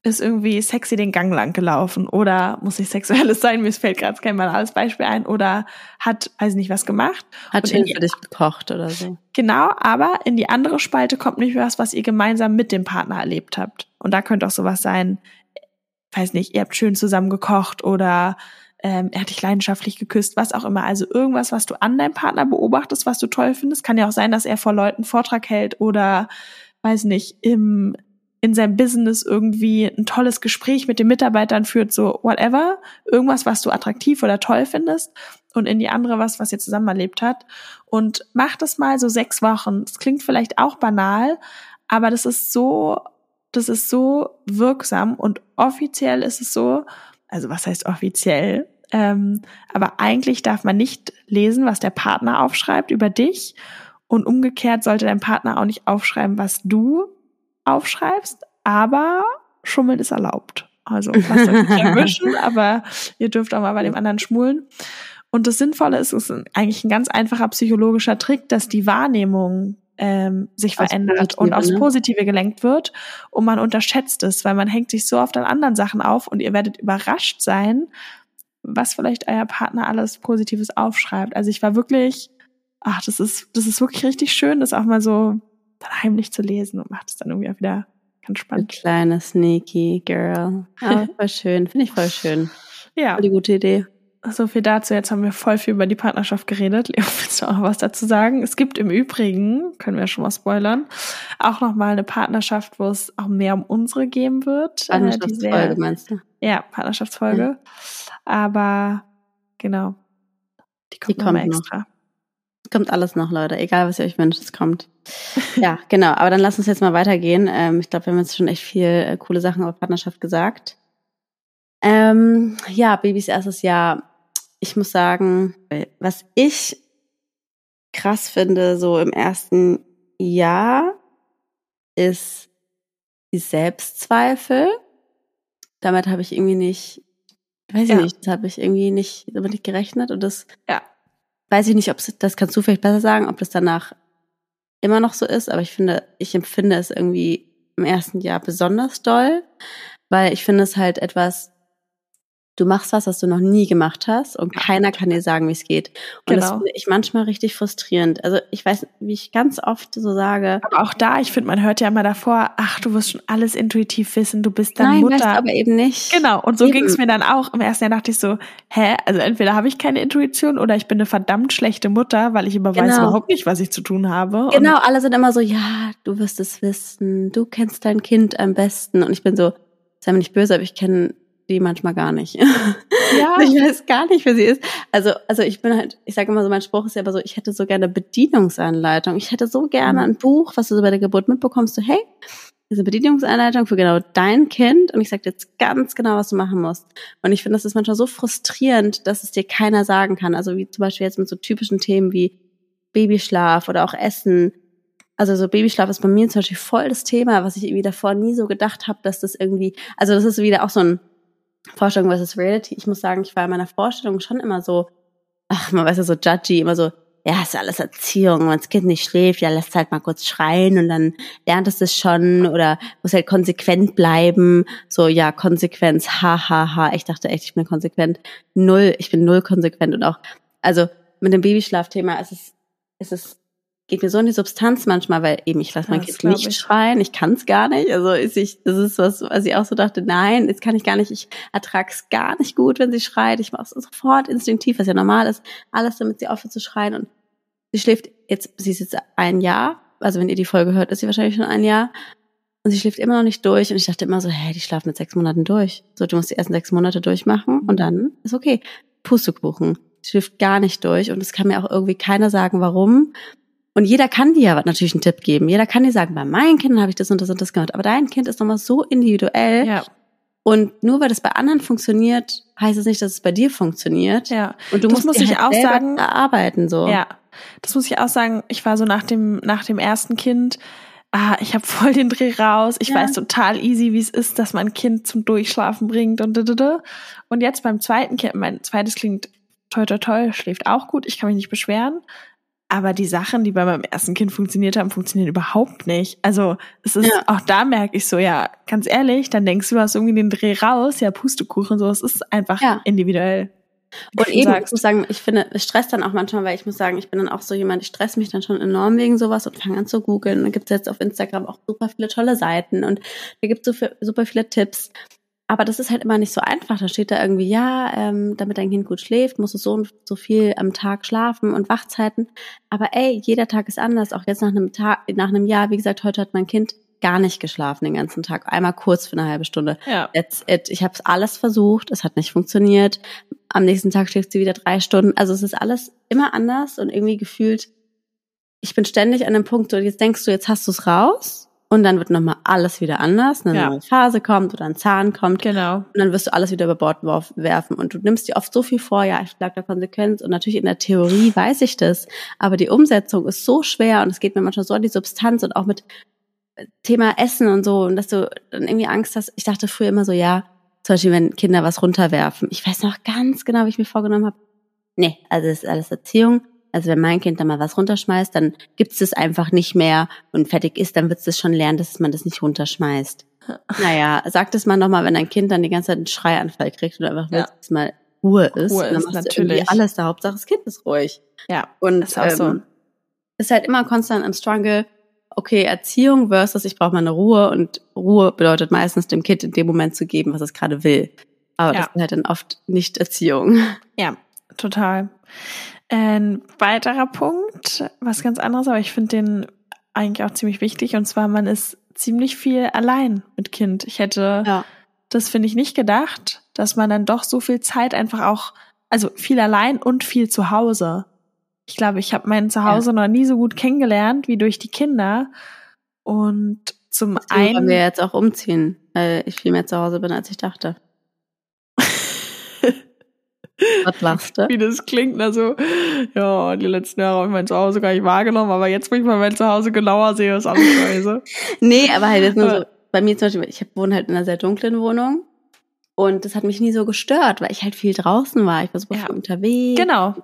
ist irgendwie sexy den Gang lang gelaufen oder muss nicht sexuelles sein, mir fällt gerade kein banales Beispiel ein oder hat, weiß nicht, was gemacht. Hat schön für dich gekocht oder so. Genau, aber in die andere Spalte kommt nicht was, was ihr gemeinsam mit dem Partner erlebt habt. Und da könnte auch sowas sein, weiß nicht, ihr habt schön zusammen gekocht oder ähm, er hat dich leidenschaftlich geküsst, was auch immer. Also irgendwas, was du an deinem Partner beobachtest, was du toll findest. Kann ja auch sein, dass er vor Leuten Vortrag hält oder weiß nicht, im in seinem Business irgendwie ein tolles Gespräch mit den Mitarbeitern führt, so whatever, irgendwas, was du attraktiv oder toll findest und in die andere was, was ihr zusammen erlebt habt. Und macht das mal so sechs Wochen. Das klingt vielleicht auch banal, aber das ist so, das ist so wirksam und offiziell ist es so, also was heißt offiziell? Ähm, aber eigentlich darf man nicht lesen, was der Partner aufschreibt über dich. Und umgekehrt sollte dein Partner auch nicht aufschreiben, was du aufschreibst, aber Schummeln ist erlaubt. Also lasst euch nicht erwischen, aber ihr dürft auch mal bei dem anderen schmulen. Und das Sinnvolle ist, es ist eigentlich ein ganz einfacher psychologischer Trick, dass die Wahrnehmung ähm, sich aufs verändert Positive, und aufs ne? Positive gelenkt wird und man unterschätzt es, weil man hängt sich so oft an anderen Sachen auf und ihr werdet überrascht sein, was vielleicht euer Partner alles Positives aufschreibt. Also ich war wirklich, ach, das ist, das ist wirklich richtig schön, das auch mal so dann heimlich zu lesen und macht es dann irgendwie auch wieder ganz spannend. Eine kleine sneaky Girl. Aber voll schön, finde ich voll schön. Ja. Voll die gute Idee. So viel dazu. Jetzt haben wir voll viel über die Partnerschaft geredet. Leo, willst du auch noch was dazu sagen? Es gibt im Übrigen, können wir schon mal spoilern, auch noch mal eine Partnerschaft, wo es auch mehr um unsere geben wird. Äh, Partnerschaftsfolge meinst du? Ja, Partnerschaftsfolge. Ja. Aber genau, die kommt, die kommt extra. Noch. Kommt alles noch, Leute. Egal, was ihr euch wünscht, es kommt. ja, genau. Aber dann lass uns jetzt mal weitergehen. Ähm, ich glaube, wir haben jetzt schon echt viel äh, coole Sachen über Partnerschaft gesagt. Ähm, ja, Babys erstes Jahr. Ich muss sagen, was ich krass finde, so im ersten Jahr, ist die Selbstzweifel. Damit habe ich irgendwie nicht, weiß ich nicht, das habe ich irgendwie nicht damit nicht gerechnet und das ja. Weiß ich nicht, ob das kannst du vielleicht besser sagen, ob das danach immer noch so ist, aber ich finde, ich empfinde es irgendwie im ersten Jahr besonders doll, weil ich finde es halt etwas, du machst was, was du noch nie gemacht hast und keiner kann dir sagen, wie es geht. Und genau. das finde ich manchmal richtig frustrierend. Also ich weiß, wie ich ganz oft so sage. Aber auch da, ich finde, man hört ja immer davor, ach, du wirst schon alles intuitiv wissen, du bist dann Nein, Mutter. Weißt aber eben nicht. Genau, und so ging es mir dann auch. Im ersten Jahr dachte ich so, hä, also entweder habe ich keine Intuition oder ich bin eine verdammt schlechte Mutter, weil ich immer genau. weiß überhaupt nicht, was ich zu tun habe. Genau, alle sind immer so, ja, du wirst es wissen, du kennst dein Kind am besten. Und ich bin so, sei mir nicht böse, aber ich kenne die manchmal gar nicht. Ja. ich weiß gar nicht, wer sie ist. Also, also ich bin halt, ich sage immer so, mein Spruch ist ja aber so, ich hätte so gerne Bedienungsanleitung. Ich hätte so gerne mhm. ein Buch, was du so bei der Geburt mitbekommst, so, hey, diese Bedienungsanleitung für genau dein Kind und ich sage dir jetzt ganz genau, was du machen musst. Und ich finde, das ist manchmal so frustrierend, dass es dir keiner sagen kann. Also wie zum Beispiel jetzt mit so typischen Themen wie Babyschlaf oder auch Essen. Also so Babyschlaf ist bei mir zum Beispiel voll das Thema, was ich irgendwie davor nie so gedacht habe, dass das irgendwie, also das ist wieder auch so ein Vorstellung versus Reality. Ich muss sagen, ich war in meiner Vorstellung schon immer so, ach, man weiß ja so judgy, immer so, ja, ist alles Erziehung, wenn das Kind nicht schläft, ja, lässt halt mal kurz schreien und dann lernt es das schon oder muss halt konsequent bleiben. So, ja, Konsequenz, ha, ha, ha. Ich dachte echt, ich bin konsequent. Null, ich bin null konsequent und auch, also mit dem Babyschlafthema ist es, ist es geht mir so in die Substanz manchmal, weil eben ich lasse mein Kind nicht ich. schreien, ich kann es gar nicht. Also ist ich, das ist was, was ich auch so dachte, nein, jetzt kann ich gar nicht, ich ertrag's gar nicht gut, wenn sie schreit. Ich mache es sofort instinktiv, was ja normal ist, alles, damit sie aufhört zu schreien. Und sie schläft jetzt, sie ist jetzt ein Jahr, also wenn ihr die Folge hört, ist sie wahrscheinlich schon ein Jahr. Und sie schläft immer noch nicht durch. Und ich dachte immer so, hä, die schlafen mit sechs Monaten durch. So, du musst die ersten sechs Monate durchmachen und dann ist okay. Pustekuchen. Sie schläft gar nicht durch. Und es kann mir auch irgendwie keiner sagen, warum. Und jeder kann dir ja natürlich einen Tipp geben. Jeder kann dir sagen, bei meinen Kindern habe ich das und das und das gemacht. Aber dein Kind ist nochmal so individuell. Ja. Und nur weil das bei anderen funktioniert, heißt es nicht, dass es bei dir funktioniert. Ja. Und du das musst muss ich halt auch sagen, erarbeiten so. Ja. Das muss ich auch sagen. Ich war so nach dem nach dem ersten Kind. Ah, ich habe voll den Dreh raus. Ich ja. weiß total easy, wie es ist, dass man ein Kind zum Durchschlafen bringt und da, Und jetzt beim zweiten Kind, mein zweites klingt toll, toll, toll, schläft auch gut. Ich kann mich nicht beschweren. Aber die Sachen, die bei meinem ersten Kind funktioniert haben, funktionieren überhaupt nicht. Also es ist, ja. auch da merke ich so, ja, ganz ehrlich, dann denkst du, du hast irgendwie den Dreh raus, ja, Pustekuchen, so, es ist einfach ja. individuell. Und eben, sagst. ich muss sagen, ich finde, es stresst dann auch manchmal, weil ich muss sagen, ich bin dann auch so jemand, ich stress mich dann schon enorm wegen sowas und fange an zu googeln. Und dann gibt es jetzt auf Instagram auch super viele tolle Seiten und da gibt es so super viele Tipps. Aber das ist halt immer nicht so einfach. Da steht da irgendwie, ja, ähm, damit dein Kind gut schläft, muss es so und so viel am Tag schlafen und Wachzeiten. Aber ey, jeder Tag ist anders. Auch jetzt nach einem Tag, nach einem Jahr, wie gesagt, heute hat mein Kind gar nicht geschlafen den ganzen Tag. Einmal kurz für eine halbe Stunde. Ja. That's it. Ich habe es alles versucht, es hat nicht funktioniert. Am nächsten Tag schläft sie wieder drei Stunden. Also es ist alles immer anders und irgendwie gefühlt, ich bin ständig an dem Punkt, so jetzt denkst du, jetzt hast du es raus und dann wird nochmal alles wieder anders, eine ja. neue Phase kommt oder ein Zahn kommt. Genau. Und dann wirst du alles wieder über Bord werfen. Und du nimmst dir oft so viel vor, ja, ich bleibe der Konsequenz. Und natürlich in der Theorie weiß ich das. Aber die Umsetzung ist so schwer und es geht mir manchmal so an die Substanz und auch mit Thema Essen und so. Und dass du dann irgendwie Angst hast. Ich dachte früher immer so, ja, zum Beispiel, wenn Kinder was runterwerfen. Ich weiß noch ganz genau, wie ich mir vorgenommen habe. Nee, also das ist alles Erziehung also wenn mein Kind da mal was runterschmeißt, dann gibt's es einfach nicht mehr und fertig ist, dann wird es schon lernen, dass man das nicht runterschmeißt. Naja, sagt es mal nochmal, wenn dein Kind dann die ganze Zeit einen Schreianfall kriegt oder einfach ja. dass mal Ruhe ist. Ruhe dann ist natürlich. alles da. Hauptsache das Kind ist ruhig. Ja. Und ist ähm, so. ist halt immer konstant im Struggle. Okay, Erziehung versus ich brauche mal eine Ruhe und Ruhe bedeutet meistens dem Kind in dem Moment zu geben, was es gerade will. Aber ja. das ist halt dann oft nicht Erziehung. Ja, total. Ein weiterer Punkt, was ganz anderes, aber ich finde den eigentlich auch ziemlich wichtig, und zwar man ist ziemlich viel allein mit Kind. Ich hätte ja. das finde ich nicht gedacht, dass man dann doch so viel Zeit einfach auch, also viel allein und viel zu Hause. ich glaube, ich habe mein Zuhause ja. noch nie so gut kennengelernt wie durch die Kinder. Und zum Deswegen einen. Wollen wir jetzt auch umziehen, weil ich viel mehr zu Hause bin, als ich dachte. Was lachst du? Wie das klingt, also, ja, die letzten Jahre habe ich mein Zuhause gar nicht wahrgenommen, aber jetzt, wo ich mal mein Zuhause genauer sehe, ist alles scheiße. nee, aber halt ist nur so, bei mir zum Beispiel, ich wohne halt in einer sehr dunklen Wohnung und das hat mich nie so gestört, weil ich halt viel draußen war. Ich war super ja. viel unterwegs. Genau.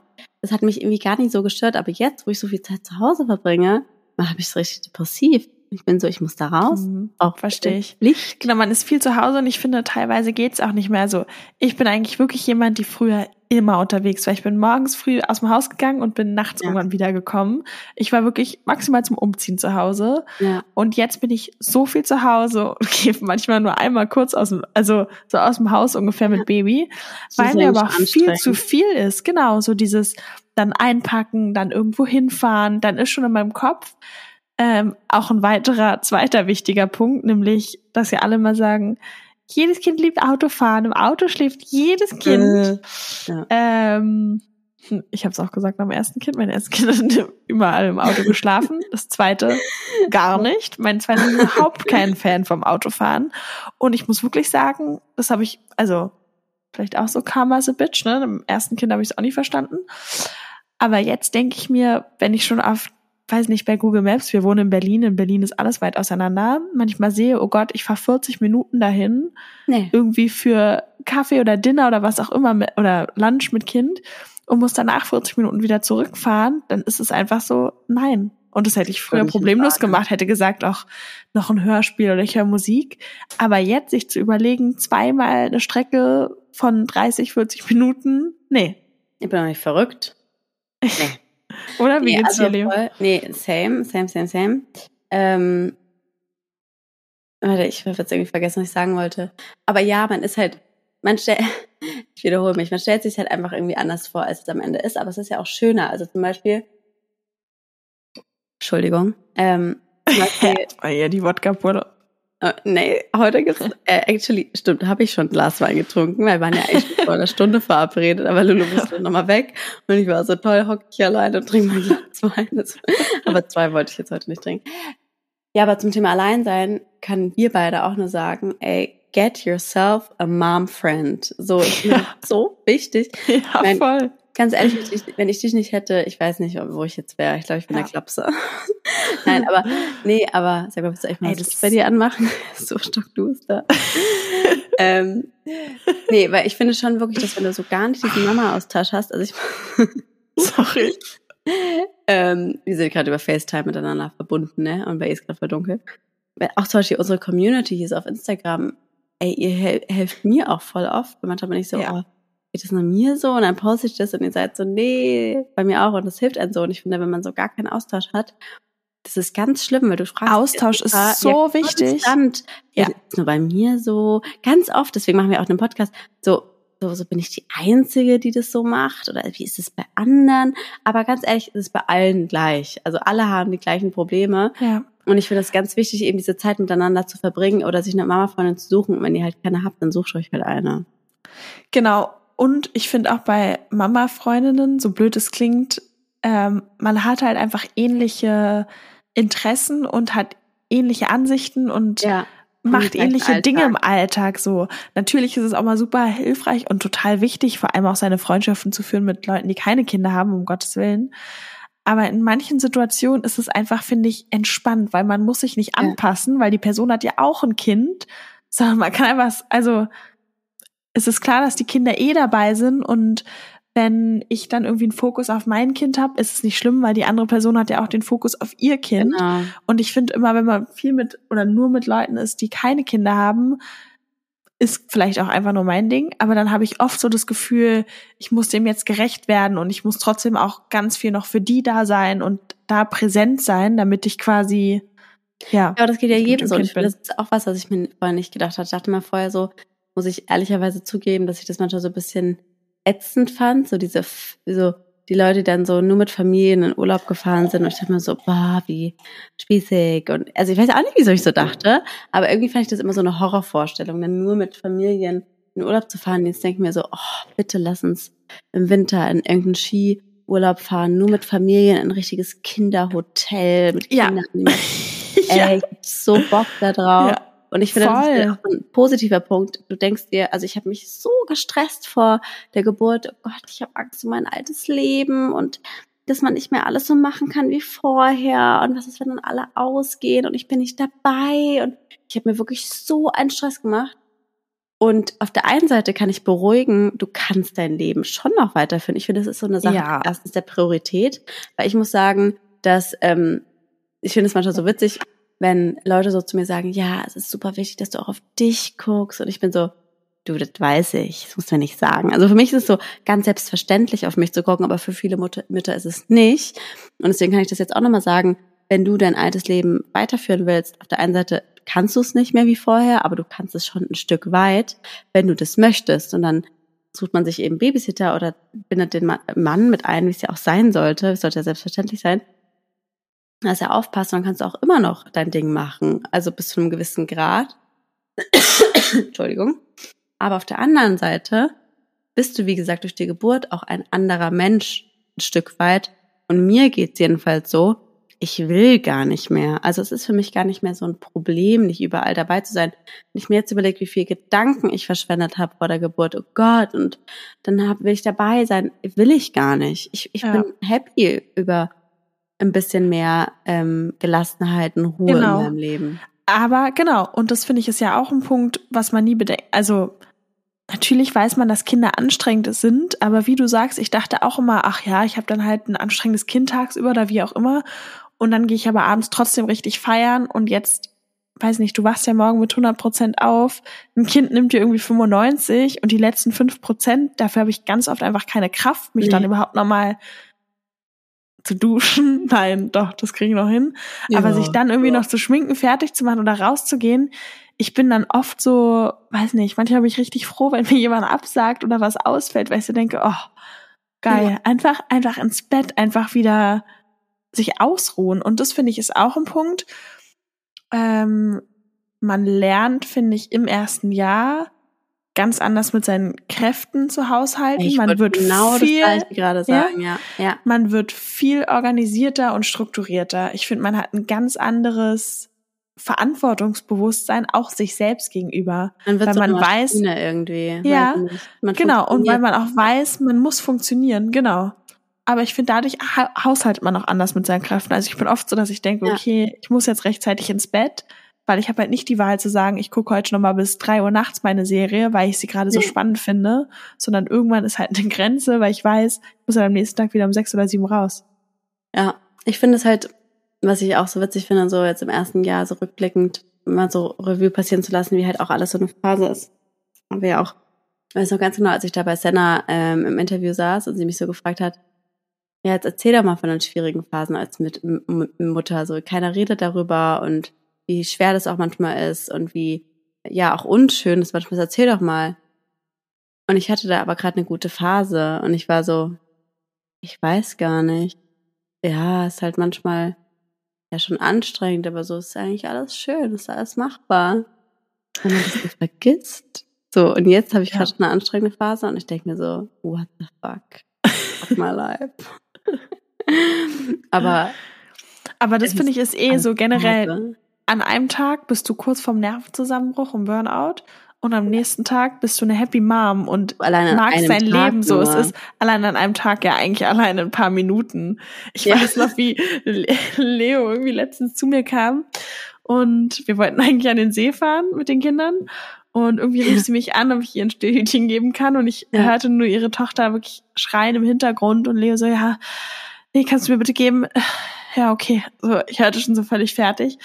Das hat mich irgendwie gar nicht so gestört, aber jetzt, wo ich so viel Zeit zu Hause verbringe, habe ich es richtig depressiv. Ich bin so, ich muss da raus. Mhm, auch verstehe ich. Licht. Genau, man ist viel zu Hause und ich finde, teilweise geht's auch nicht mehr so. Ich bin eigentlich wirklich jemand, die früher immer unterwegs war. Ich bin morgens früh aus dem Haus gegangen und bin nachts ja. irgendwann wiedergekommen. Ich war wirklich maximal zum Umziehen zu Hause. Ja. Und jetzt bin ich so viel zu Hause und gehe manchmal nur einmal kurz aus dem, also so aus dem Haus ungefähr mit Baby, weil mir aber auch viel zu viel ist. Genau, so dieses dann einpacken, dann irgendwo hinfahren, dann ist schon in meinem Kopf ähm, auch ein weiterer zweiter wichtiger Punkt, nämlich, dass ja alle mal sagen, jedes Kind liebt Autofahren, im Auto schläft jedes Kind. Äh, ja. ähm, ich habe es auch gesagt beim ersten Kind. Mein erstes Kind hat überall im Auto geschlafen. Das zweite gar nicht. Mein zweiter ist überhaupt kein Fan vom Autofahren. Und ich muss wirklich sagen, das habe ich, also vielleicht auch so Karma as a Bitch, ne? Im ersten Kind habe ich es auch nicht verstanden. Aber jetzt denke ich mir, wenn ich schon auf weiß nicht, bei Google Maps, wir wohnen in Berlin, in Berlin ist alles weit auseinander. Manchmal sehe, oh Gott, ich fahre 40 Minuten dahin, nee. irgendwie für Kaffee oder Dinner oder was auch immer mit, oder Lunch mit Kind und muss danach 40 Minuten wieder zurückfahren, dann ist es einfach so, nein. Und das hätte ich früher problemlos gemacht, hätte gesagt, auch noch ein Hörspiel oder ich höre Musik. Aber jetzt sich zu überlegen, zweimal eine Strecke von 30, 40 Minuten, nee. Ich bin auch nicht verrückt. Nee. Oder wie nee, geht's also dir, Leo? Voll, nee, same, same, same, same. Ähm, warte, ich habe jetzt irgendwie vergessen, was ich sagen wollte. Aber ja, man ist halt, man stellt, ich wiederhole mich, man stellt sich halt einfach irgendwie anders vor, als es am Ende ist. Aber es ist ja auch schöner. Also zum Beispiel, Entschuldigung, ähm, zum Beispiel, ja, die Wodka Uh, nee, heute gibt's, äh, actually, stimmt, habe ich schon ein Glas Wein getrunken, weil wir waren ja eigentlich vor einer Stunde verabredet, aber Lulu musste nochmal weg und ich war so toll, hocke ich alleine und trinke mein Glas Wein. Das, aber zwei wollte ich jetzt heute nicht trinken. Ja, aber zum Thema Alleinsein können wir beide auch nur sagen, ey, get yourself a mom friend. So, ist ja. so wichtig. Ja, ich mein, voll. Ganz ehrlich, wenn ich, dich nicht hätte, ich weiß nicht, wo ich jetzt wäre. Ich glaube, ich bin ja. der Klapse. Nein, aber, nee, aber sag mal, willst du echt mal Ey, das bei dir anmachen? so stockduster. ähm, nee, weil ich finde schon wirklich, dass wenn du so gar nicht diesen Mama-Austausch hast, also ich. Sorry. ähm, wir sind gerade über FaceTime miteinander verbunden, ne? Und bei ihr ist gerade verdunkel. Auch zum Beispiel unsere Community hier so auf Instagram, ey, ihr helft mir auch voll oft. Manchmal bin ich so, ja. oh, geht das nur mir so? Und dann poste ich das und ihr seid so, nee, bei mir auch. Und das hilft einem so. Und ich finde, wenn man so gar keinen Austausch hat, das ist ganz schlimm, weil du fragst. Austausch ist so ja, wichtig. Konstant. Ja. Ist nur bei mir so. Ganz oft, deswegen machen wir auch einen Podcast. So, so, so bin ich die Einzige, die das so macht? Oder wie ist es bei anderen? Aber ganz ehrlich, ist es bei allen gleich. Also alle haben die gleichen Probleme. Ja. Und ich finde es ganz wichtig, eben diese Zeit miteinander zu verbringen oder sich eine Mama-Freundin zu suchen. Und wenn ihr halt keine habt, dann sucht euch halt eine. Genau. Und ich finde auch bei Mama-Freundinnen, so blöd es klingt, ähm, man hat halt einfach ähnliche Interessen und hat ähnliche Ansichten und ja, macht ähnliche Alltag. Dinge im Alltag so. Natürlich ist es auch mal super hilfreich und total wichtig, vor allem auch seine Freundschaften zu führen mit Leuten, die keine Kinder haben, um Gottes Willen. Aber in manchen Situationen ist es einfach, finde ich, entspannt, weil man muss sich nicht anpassen, ja. weil die Person hat ja auch ein Kind, sondern man kann einfach, also es ist klar, dass die Kinder eh dabei sind und wenn ich dann irgendwie einen Fokus auf mein Kind habe, ist es nicht schlimm, weil die andere Person hat ja auch den Fokus auf ihr Kind. Genau. Und ich finde immer, wenn man viel mit oder nur mit Leuten ist, die keine Kinder haben, ist vielleicht auch einfach nur mein Ding, aber dann habe ich oft so das Gefühl, ich muss dem jetzt gerecht werden und ich muss trotzdem auch ganz viel noch für die da sein und da präsent sein, damit ich quasi ja. Ja, das geht ja jedem so. Ich, das ist auch was, was ich mir vorher nicht gedacht hatte. Ich dachte mal vorher so, muss ich ehrlicherweise zugeben, dass ich das manchmal so ein bisschen ätzend fand, so diese, so die Leute, die dann so nur mit Familien in Urlaub gefahren sind und ich dachte mir so, boah, wie spießig und also ich weiß auch nicht, wieso ich so dachte, aber irgendwie fand ich das immer so eine Horrorvorstellung, dann nur mit Familien in Urlaub zu fahren. Jetzt denke ich mir so, oh, bitte lass uns im Winter in irgendeinen Ski Urlaub fahren, nur mit Familien, ein richtiges Kinderhotel mit Ja. Kindern. Ey, ich hab so Bock da drauf. Ja. Und ich finde, das ist Voll. ja auch ein positiver Punkt. Du denkst dir, also ich habe mich so gestresst vor der Geburt. Oh Gott, ich habe Angst um mein altes Leben und dass man nicht mehr alles so machen kann wie vorher. Und was ist, wenn dann alle ausgehen und ich bin nicht dabei? Und ich habe mir wirklich so einen Stress gemacht. Und auf der einen Seite kann ich beruhigen, du kannst dein Leben schon noch weiterführen. Ich finde, das ist so eine Sache, Ja. erstens der Priorität, weil ich muss sagen, dass ähm, ich finde es manchmal so witzig, wenn Leute so zu mir sagen, ja, es ist super wichtig, dass du auch auf dich guckst. Und ich bin so, du, das weiß ich, das muss man nicht sagen. Also für mich ist es so ganz selbstverständlich, auf mich zu gucken, aber für viele Mutter, Mütter ist es nicht. Und deswegen kann ich das jetzt auch nochmal sagen, wenn du dein altes Leben weiterführen willst, auf der einen Seite kannst du es nicht mehr wie vorher, aber du kannst es schon ein Stück weit, wenn du das möchtest. Und dann sucht man sich eben Babysitter oder bindet den Ma- Mann mit ein, wie es ja auch sein sollte. Es sollte ja selbstverständlich sein. Dass er aufpasst, dann kannst du auch immer noch dein Ding machen. Also bis zu einem gewissen Grad. Entschuldigung. Aber auf der anderen Seite bist du, wie gesagt, durch die Geburt auch ein anderer Mensch ein Stück weit. Und mir geht's jedenfalls so, ich will gar nicht mehr. Also es ist für mich gar nicht mehr so ein Problem, nicht überall dabei zu sein. Wenn ich mir jetzt überlege, wie viel Gedanken ich verschwendet habe vor der Geburt, oh Gott, und dann hab, will ich dabei sein, will ich gar nicht. Ich, ich Ja. bin happy über ein bisschen mehr ähm, Gelassenheit und Ruhe Genau. in meinem Leben. Aber genau, und das finde ich ist ja auch ein Punkt, was man nie bedenkt. Also natürlich weiß man, dass Kinder anstrengend sind, aber wie du sagst, ich dachte auch immer, ach ja, ich habe dann halt ein anstrengendes Kind tagsüber oder wie auch immer. Und dann gehe ich aber abends trotzdem richtig feiern und jetzt, weiß nicht, du wachst ja morgen mit 100 Prozent auf, ein Kind nimmt dir irgendwie 95 und die letzten 5 Prozent, dafür habe ich ganz oft einfach keine Kraft, mich Nee. dann überhaupt nochmal zu duschen. Nein, doch, das kriege ich noch hin. Aber Ja, sich dann irgendwie ja. noch zu schminken, fertig zu machen oder rauszugehen, ich bin dann oft so, weiß nicht, manchmal bin ich richtig froh, wenn mir jemand absagt oder was ausfällt, weil ich so denke, oh, geil, einfach, einfach ins Bett, einfach wieder sich ausruhen. Und das finde ich ist auch ein Punkt. Ähm, man lernt, finde ich, im ersten Jahr ganz anders mit seinen Kräften zu haushalten. Ich man wird genau viel, das gerade sagen, ja. ja. man wird viel organisierter und strukturierter. Ich finde, man hat ein ganz anderes Verantwortungsbewusstsein auch sich selbst gegenüber. Man wird Weil so man weiß- irgendwie. Ja, Genau, und weil man auch weiß, man muss funktionieren, genau. Aber ich finde, dadurch ha haushaltet man auch anders mit seinen Kräften. Also ich bin oft so, dass ich denke, Ja. okay, ich muss jetzt rechtzeitig ins Bett, weil ich habe halt nicht die Wahl zu sagen, ich gucke heute noch mal bis drei Uhr nachts meine Serie, weil ich sie gerade so spannend finde, sondern irgendwann ist halt eine Grenze, weil ich weiß, ich muss halt am nächsten Tag wieder um sechs oder sieben raus. Ja, ich finde es halt, was ich auch so witzig finde, so jetzt im ersten Jahr so rückblickend mal so Revue passieren zu lassen, wie halt auch alles so eine Phase ist. Aber ja auch, ich weiß noch ganz genau, als ich da bei Senna ähm, im Interview saß und sie mich so gefragt hat, ja, jetzt erzähl doch mal von den schwierigen Phasen als mit, M M Mutter. So, keiner redet darüber und wie schwer das auch manchmal ist und wie, ja, auch unschön ist manchmal. Erzähl doch mal. Und ich hatte da aber gerade eine gute Phase und ich war so, ich weiß gar nicht. Ja, ist halt manchmal ja schon anstrengend, aber so ist eigentlich alles schön, ist alles machbar. Wenn man das so vergisst. So, und jetzt habe ich Ja. gerade eine anstrengende Phase und ich denke mir so, what the fuck? Fuck my life. aber Aber das finde ich ist eh so generell. An einem Tag bist du kurz vorm Nervenzusammenbruch und Burnout und am nächsten Tag bist du eine Happy Mom und allein magst dein Tag Leben so. Es nur. ist allein an einem Tag ja eigentlich allein ein paar Minuten. Ich Ja. weiß noch, wie Le- Leo irgendwie letztens zu mir kam und wir wollten eigentlich an den See fahren mit den Kindern. Und irgendwie rief sie mich an, ob ich ihr ein Stillhütchen geben kann. Und ich Ja. hörte nur ihre Tochter wirklich schreien im Hintergrund. Und Leo so, ja, nee, kannst du mir bitte geben? Ja, okay. So, ich hörte schon so völlig fertig.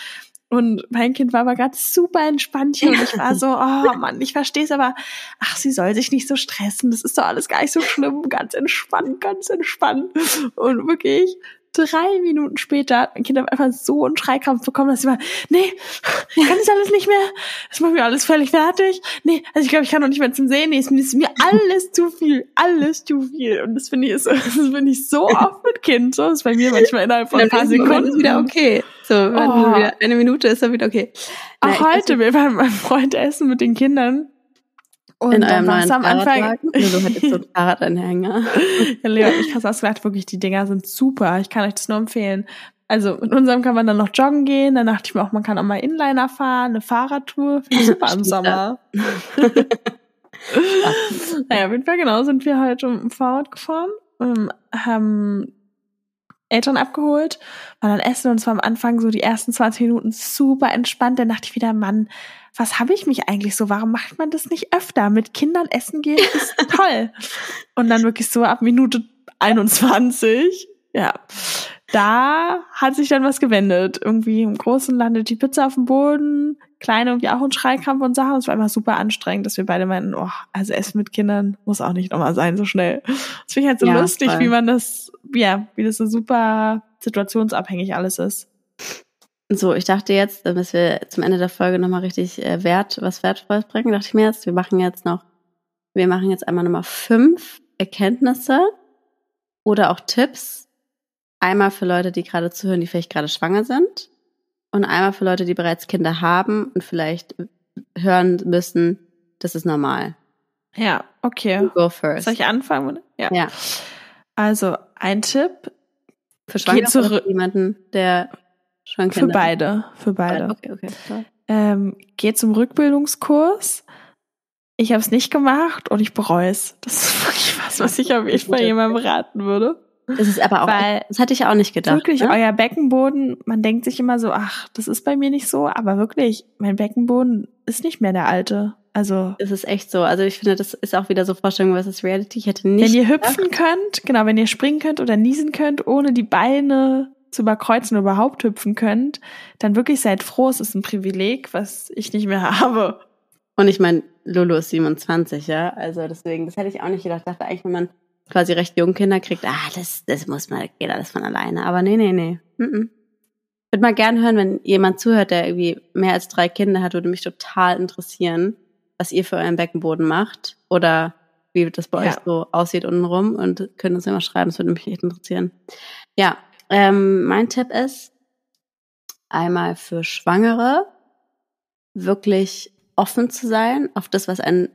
Und mein Kind war aber gerade super entspannt hier und ich war so, oh Mann, ich verstehe es, aber ach, sie soll sich nicht so stressen, das ist doch alles gar nicht so schlimm, ganz entspannt, ganz entspannt. Und wirklich drei Minuten später hat mein Kind einfach so einen Schreikrampf bekommen, dass sie war, nee, ich kann das alles nicht mehr, das macht mir alles völlig fertig. Nee, also ich glaube, ich kann noch nicht mehr zum Sehen, nee, es ist mir alles zu viel, alles zu viel. Und das finde ich, ist, das finde ich so oft mit Kind, so das ist bei mir manchmal innerhalb von ein paar Sekunden ist wieder okay. So, Oh. wieder eine Minute ist dann wieder okay. Auch ich- heute, wir waren mit meinem Freund essen mit den Kindern. Und In war's neuen am Anfang. Also, du hattest so einen Fahrradanhänger. Ja, Leo hat mich krass ausgelacht. Wirklich, die Dinger sind super. Ich kann euch das nur empfehlen. Also mit unserem kann man dann noch joggen gehen. Dann dachte ich mir auch, man kann auch mal Inliner fahren, eine Fahrradtour. Finde ich super im Sommer. naja, auf jeden Fall genau sind wir halt um Fahrrad gefahren, ähm, haben Eltern abgeholt, waren dann essen und es war am Anfang so die ersten 20 Minuten super entspannt. Dann dachte ich wieder, Mann, was habe ich mich eigentlich so? Warum macht man das nicht öfter? Mit Kindern essen gehen ist toll. Und dann wirklich so ab Minute 21, ja, da hat sich dann was gewendet. Irgendwie im Großen landet die Pizza auf dem Boden, Kleine irgendwie auch ein Schreikrampf und Sachen. Es war immer super anstrengend, dass wir beide meinten, oh, also Essen mit Kindern muss auch nicht nochmal sein, so schnell. Das finde ich halt so Ja, lustig, voll. wie man das, ja, wie das so super situationsabhängig alles ist. So, ich dachte jetzt, dass wir zum Ende der Folge nochmal richtig äh, Wert, was Wertvolles bringen, dachte ich mir jetzt, wir machen jetzt noch, wir machen jetzt einmal nochmal fünf Erkenntnisse oder auch Tipps. Einmal für Leute, die gerade zuhören, die vielleicht gerade schwanger sind. Und einmal für Leute, die bereits Kinder haben und vielleicht hören müssen, das ist normal. Ja, okay. Go first. Soll ich anfangen? oder? Ja. Ja. Also, ein Tipp Für Schwangere jemanden, der schon für beide. Für hat? beide. Okay, okay. klar. ähm, geht zum Rückbildungskurs. Ich habe es nicht gemacht und ich bereue es. Das ist wirklich was, was ich auf jeden Fall jemandem raten würde. Das ist aber auch, Weil- das hatte ich auch nicht gedacht. wirklich, ne? euer Beckenboden, man denkt sich immer so, ach, das ist bei mir nicht so, aber wirklich, mein Beckenboden ist nicht mehr der alte. Also, Es ist echt so. Also ich finde, das ist auch wieder so Vorstellung versus Reality. Ich hätte nicht. wenn ihr gedacht- hüpfen könnt, genau, wenn ihr springen könnt oder niesen könnt, ohne die Beine zu überkreuzen oder überhaupt hüpfen könnt, dann wirklich seid froh, es ist ein Privileg, was ich nicht mehr habe. Und ich meine, Lulu ist 27, ja. Also deswegen, das hätte ich auch nicht gedacht. Ich dachte eigentlich, wenn man quasi recht jung Kinder kriegt, ah, das, das muss man, geht alles von alleine. Aber nee, nee, nee. Mm -mm. Ich würde mal gern hören, wenn jemand zuhört, der irgendwie mehr als drei Kinder hat, würde mich total interessieren, was ihr für euren Beckenboden macht. Oder wie das bei Ja. euch so aussieht untenrum und könnt uns immer schreiben, das würde mich echt interessieren. Ja, ähm, mein Tipp ist, einmal für Schwangere wirklich offen zu sein auf das, was einen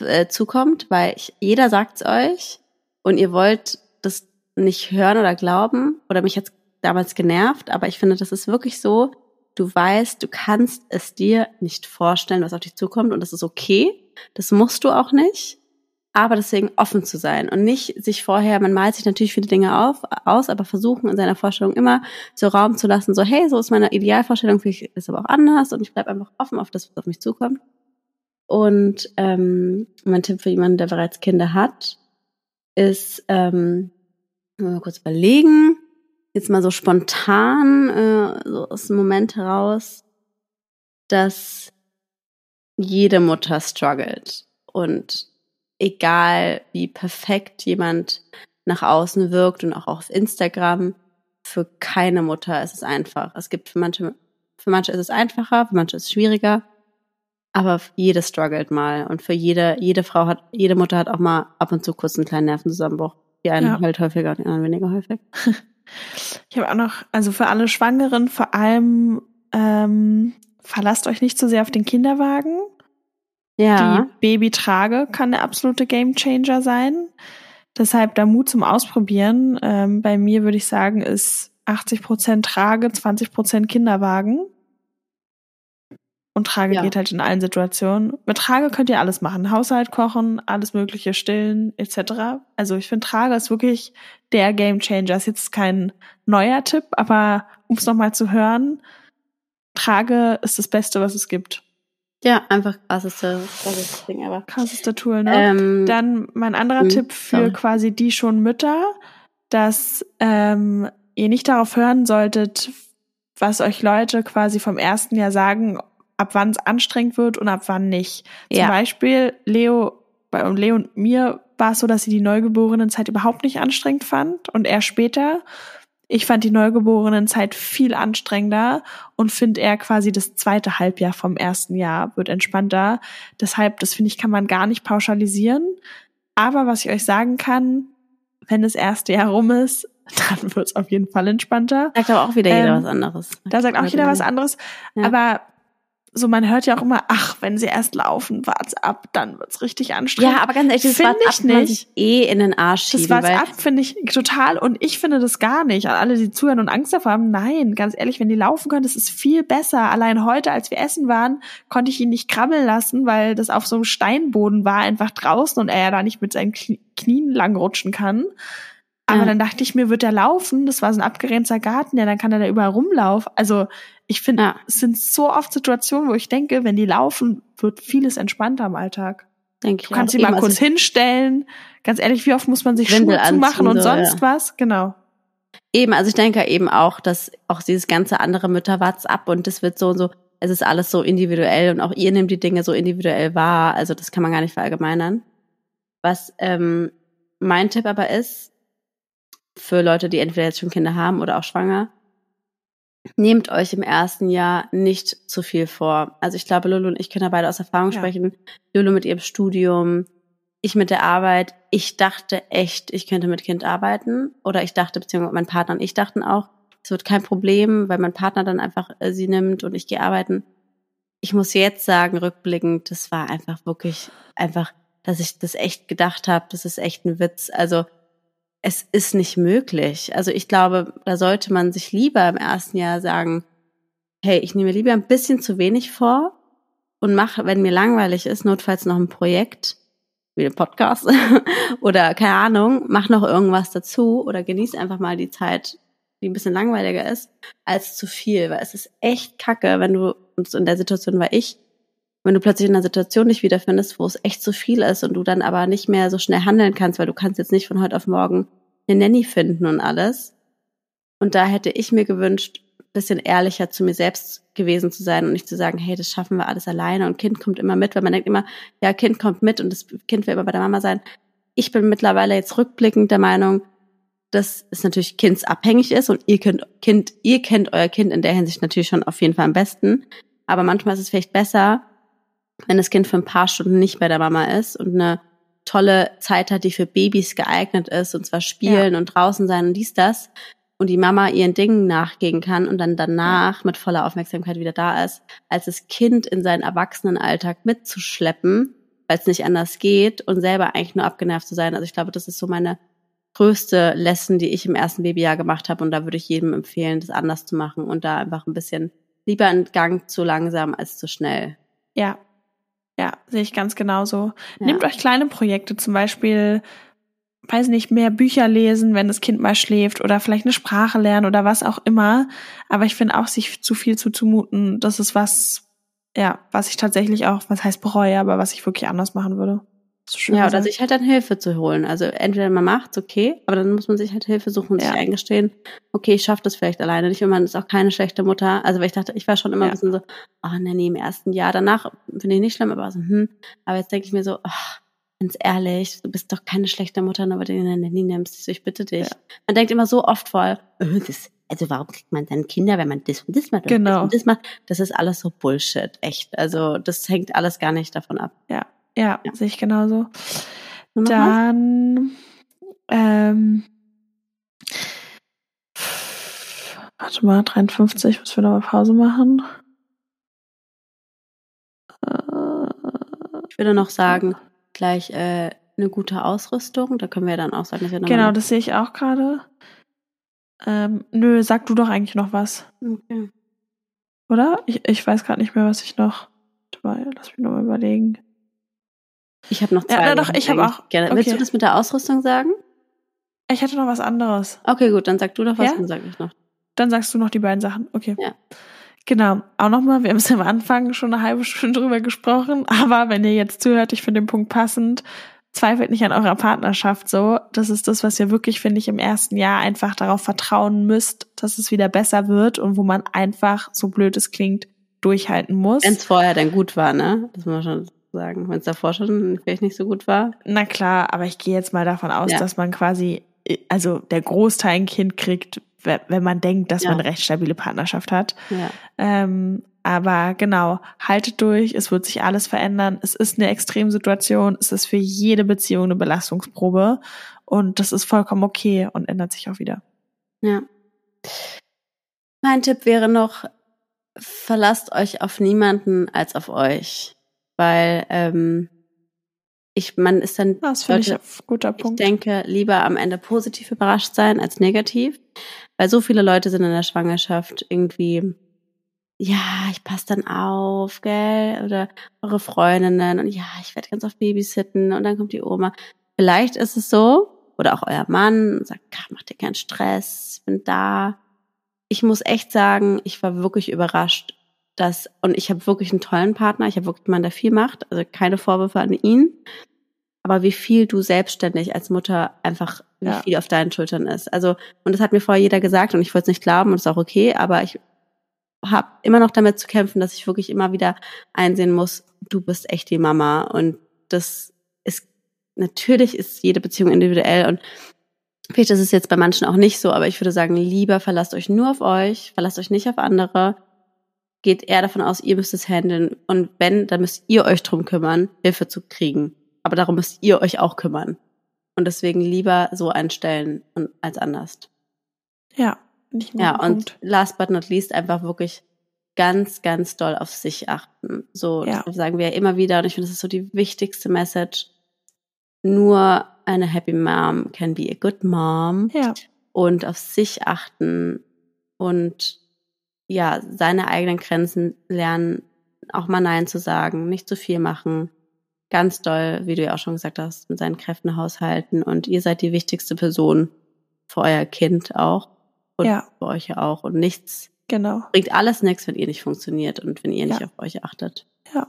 äh, zukommt, weil ich, jeder sagt's euch und ihr wollt das nicht hören oder glauben oder mich jetzt damals genervt, aber ich finde, das ist wirklich so, du weißt, du kannst es dir nicht vorstellen, was auf dich zukommt und das ist okay, das musst du auch nicht, aber deswegen offen zu sein und nicht sich vorher, man malt sich natürlich viele Dinge auf, aus, aber versuchen in seiner Vorstellung immer so Raum zu lassen, so hey, so ist meine Idealvorstellung, vielleicht ist aber auch anders und ich bleibe einfach offen auf das, was auf mich zukommt. Und ähm, mein Tipp für jemanden, der bereits Kinder hat, ist, ähm, mal kurz überlegen, jetzt mal so spontan, äh, so aus dem Moment heraus, dass jede Mutter struggelt und egal wie perfekt jemand nach außen wirkt und auch auf Instagram, für keine Mutter ist es einfach. Es gibt für manche, für manche ist es einfacher, für manche ist es schwieriger, aber jede struggelt mal und für jede, jede Frau hat, jede Mutter hat auch mal ab und zu kurz einen kleinen Nervenzusammenbruch. Die einen Ja. halt häufiger und die anderen weniger häufig. Ich habe auch noch, also für alle Schwangeren vor allem, ähm, verlasst euch nicht zu sehr auf den Kinderwagen. Ja. Die Babytrage kann der absolute Gamechanger sein. Deshalb da Mut zum Ausprobieren. Ähm, bei mir würde ich sagen, ist 80% Trage, 20% Kinderwagen. Und Trage Ja. geht halt in allen Situationen. Mit Trage könnt ihr alles machen. Haushalt kochen, alles mögliche stillen, etc. Also ich finde Trage ist wirklich der Gamechanger. Ist jetzt kein neuer Tipp, aber um es nochmal zu hören, Trage ist das Beste, was es gibt. Ja, einfach krasseste, krasseste Ding ever. Krasseste Tool, ne? Ähm, Dann mein anderer Mhm, Tipp für sorry. quasi die schon Mütter, dass ähm, ihr nicht darauf hören solltet, was euch Leute quasi vom ersten Jahr sagen, ab wann es anstrengend wird und ab wann nicht. Zum Ja. Beispiel Leo, bei Leo und mir war es so, dass sie die Neugeborenen-Zeit überhaupt nicht anstrengend fand und er später. Ich fand die Neugeborenen-Zeit viel anstrengender und finde eher quasi das zweite Halbjahr vom ersten Jahr wird entspannter. Deshalb, das finde ich, kann man gar nicht pauschalisieren. Aber was ich euch sagen kann, wenn das erste Jahr rum ist, dann wird es auf jeden Fall entspannter. sagt aber auch wieder jeder Ähm, was anderes. Da sagt auch jeder was anderes. Ja. Aber so man hört ja auch immer, ach, wenn sie erst laufen, wart's ab, dann wird's richtig anstrengend. Ja, aber ganz ehrlich, das Find war's ich ab, nicht. eh in den Arsch Das schieben. war's weil, ab, finde ich total und ich finde das gar nicht. An alle, die zuhören und Angst davor haben, nein, ganz ehrlich, wenn die laufen können, das ist viel besser. Allein heute, als wir essen waren, konnte ich ihn nicht krabbeln lassen, weil das auf so einem Steinboden war, einfach draußen und er ja da nicht mit seinen Knie- Knien langrutschen kann. Aber Ja. dann dachte ich mir, wird er laufen? Das war so ein abgegrenzter Garten, ja, dann kann er da überall rumlaufen. Also ich finde, Ja. es sind so oft Situationen, wo ich denke, wenn die laufen, wird vieles entspannter im Alltag. denke ich Du kannst auch. sie mal Eben, kurz also, hinstellen. Ganz ehrlich, wie oft muss man sich Windel Schuhe zumachen und so, sonst was? Genau. Eben, also ich denke eben auch, dass auch dieses ganze andere Mütter WhatsApp und das wird so und so, es ist alles so individuell und auch ihr nehmt die Dinge so individuell wahr. Also das kann man gar nicht verallgemeinern. Was ähm, mein Tipp aber ist, für Leute, die entweder jetzt schon Kinder haben oder auch schwanger, nehmt euch im ersten Jahr nicht zu viel vor. Also ich glaube, Lulu und ich können da beide aus Erfahrung Ja. sprechen. Lulu mit ihrem Studium, ich mit der Arbeit. Ich dachte echt, ich könnte mit Kind arbeiten. Oder ich dachte, beziehungsweise mein Partner und ich dachten auch, es wird kein Problem, weil mein Partner dann einfach äh, sie nimmt und ich gehe arbeiten. Ich muss jetzt sagen, rückblickend, das war einfach wirklich einfach, dass ich das echt gedacht habe, das ist echt ein Witz. Also es ist nicht möglich. Also ich glaube, da sollte man sich lieber im ersten Jahr sagen, hey, ich nehme lieber ein bisschen zu wenig vor und mache, wenn mir langweilig ist, notfalls noch ein Projekt, wie den Podcast oder keine Ahnung, mach noch irgendwas dazu oder genieß einfach mal die Zeit, die ein bisschen langweiliger ist, als zu viel, weil es ist echt kacke, wenn du, und in der Situation war ich, wenn du plötzlich in einer Situation dich wiederfindest, wo es echt zu viel ist und du dann aber nicht mehr so schnell handeln kannst, weil du kannst jetzt nicht von heute auf morgen eine Nanny finden und alles. Und da hätte ich mir gewünscht, bisschen ehrlicher zu mir selbst gewesen zu sein und nicht zu sagen, hey, das schaffen wir alles alleine und Kind kommt immer mit, weil man denkt immer, ja, Kind kommt mit und das Kind will immer bei der Mama sein. Ich bin mittlerweile jetzt rückblickend der Meinung, dass es natürlich kindsabhängig ist und ihr könnt Kind, ihr kennt euer Kind in der Hinsicht natürlich schon auf jeden Fall am besten. Aber manchmal ist es vielleicht besser, wenn das Kind für ein paar Stunden nicht bei der Mama ist und eine tolle Zeit hat, die für Babys geeignet ist, und zwar spielen und draußen sein und dies, das, und die Mama ihren Dingen nachgehen kann und dann danach mit voller Aufmerksamkeit wieder da ist, als das Kind in seinen Erwachsenenalltag mitzuschleppen, weil es nicht anders geht und selber eigentlich nur abgenervt zu sein. Also ich glaube, das ist so meine größte Lesson, die ich im ersten Babyjahr gemacht habe und da würde ich jedem empfehlen, das anders zu machen und da einfach ein bisschen lieber in Gang zu langsam als zu schnell. Ja. Ja, sehe ich ganz genauso. Ja. Nehmt euch kleine Projekte, zum Beispiel, weiß nicht, mehr Bücher lesen, wenn das Kind mal schläft oder vielleicht eine Sprache lernen oder was auch immer. Aber ich finde auch, sich zu viel zu zumuten, das ist was, ja, was ich tatsächlich auch, was heißt bereue, aber was ich wirklich anders machen würde. So schön Ja, oder sich halt dann Hilfe zu holen. Also entweder man macht's, okay, aber dann muss man sich halt Hilfe suchen und Ja. sich eingestehen, okay, ich schaffe das vielleicht alleine nicht und man ist auch keine schlechte Mutter. Also weil ich dachte, ich war schon immer Ja. ein bisschen so, oh Nanny im ersten Jahr. Danach finde ich nicht schlimm, aber so, hm. Aber jetzt denke ich mir so, ach, ganz ehrlich, du bist doch keine schlechte Mutter, nur weil du eine Nanny nimmst. Ich bitte dich. Ja. Man denkt immer so oft voll, äh, das, also warum kriegt man dann Kinder, wenn man das und das macht und Genau. das und das macht? Das ist alles so Bullshit, echt. Also das hängt alles gar nicht davon ab. ja, Ja. sehe ich genauso. Dann, ähm, warte mal, 53, müssen wir noch mal Pause machen. Äh, Ich würde noch sagen, gleich äh, eine gute Ausrüstung. Da können wir dann auch sagen, dass wir noch genau, das sehe ich auch gerade. Ähm, nö, sag du doch eigentlich noch was, Okay. oder? Ich, ich weiß gerade nicht mehr, was ich noch. Warte mal, Lass mich noch mal überlegen. Ich habe noch Ja, zwei. na doch, ich hab eigentlich auch- Gerne. Willst okay. du das mit der Ausrüstung sagen? Ich hatte noch was anderes. Okay, gut, dann sag du noch was, Ja? dann sag ich noch. Dann sagst du noch die beiden Sachen. Okay. Ja. Genau. Auch nochmal, wir haben es am Anfang schon eine halbe Stunde drüber gesprochen, aber wenn ihr jetzt zuhört, ich finde den Punkt passend, zweifelt nicht an eurer Partnerschaft so. Das ist das, was ihr wirklich, finde ich, im ersten Jahr einfach darauf vertrauen müsst, dass es wieder besser wird und wo man einfach, so blöd es klingt, durchhalten muss. Wenn es vorher dann gut war, ne? Das muss man schon sagen. Wenn es davor schon vielleicht nicht so gut war. Na klar, aber ich gehe jetzt mal davon aus, Ja. dass man quasi, also der Großteil ein Kind kriegt, we- wenn man denkt, dass Ja. man eine recht stabile Partnerschaft hat. Ja. Ähm, aber genau, haltet durch, es wird sich alles verändern. Es ist eine Extremsituation, es ist für jede Beziehung eine Belastungsprobe und das ist vollkommen okay und ändert sich auch wieder. Ja. Mein Tipp wäre noch, verlasst euch auf niemanden als auf euch, weil ähm, ich, man ist dann, Das finde ich ein guter Punkt. ich denke, lieber am Ende positiv überrascht sein als negativ, weil so viele Leute sind in der Schwangerschaft irgendwie, ja, ich passe dann auf, gell, oder eure Freundinnen und ja, ich werde ganz oft babysitten und dann kommt die Oma. Vielleicht ist es so, oder auch euer Mann und sagt, "Ja, mach dir keinen Stress, ich bin da. Ich muss echt sagen, ich war wirklich überrascht, dass, und ich habe wirklich einen tollen Partner, ich habe wirklich jemanden, der viel macht, also keine Vorwürfe an ihn, aber wie viel du selbstständig als Mutter einfach, wie Ja. viel auf deinen Schultern ist. Also, und das hat mir vorher jeder gesagt und ich wollte es nicht glauben und ist auch okay, aber ich habe immer noch damit zu kämpfen, dass ich wirklich immer wieder einsehen muss, du bist echt die Mama und das ist, natürlich ist jede Beziehung individuell und vielleicht ist es jetzt bei manchen auch nicht so, aber ich würde sagen, lieber verlasst euch nur auf euch, verlasst euch nicht auf andere, geht eher davon aus, ihr müsst es handeln und wenn, dann müsst ihr euch drum kümmern, Hilfe zu kriegen. Aber darum müsst ihr euch auch kümmern. Und deswegen lieber so einstellen und als anders. Ja, einen Ja, und Punkt. last but not least einfach wirklich ganz, ganz doll auf sich achten. So, Ja. sagen wir ja immer wieder und ich finde, das ist so die wichtigste Message. Nur eine happy mom can be a good mom Ja, und auf sich achten und ja, seine eigenen Grenzen lernen, auch mal Nein zu sagen, nicht zu viel machen. Ganz doll, wie du ja auch schon gesagt hast, mit seinen Kräften haushalten und ihr seid die wichtigste Person für euer Kind auch und Ja. für euch ja auch und nichts genau. bringt alles nichts, wenn ihr nicht funktioniert und wenn ihr nicht Ja. auf euch achtet. Ja.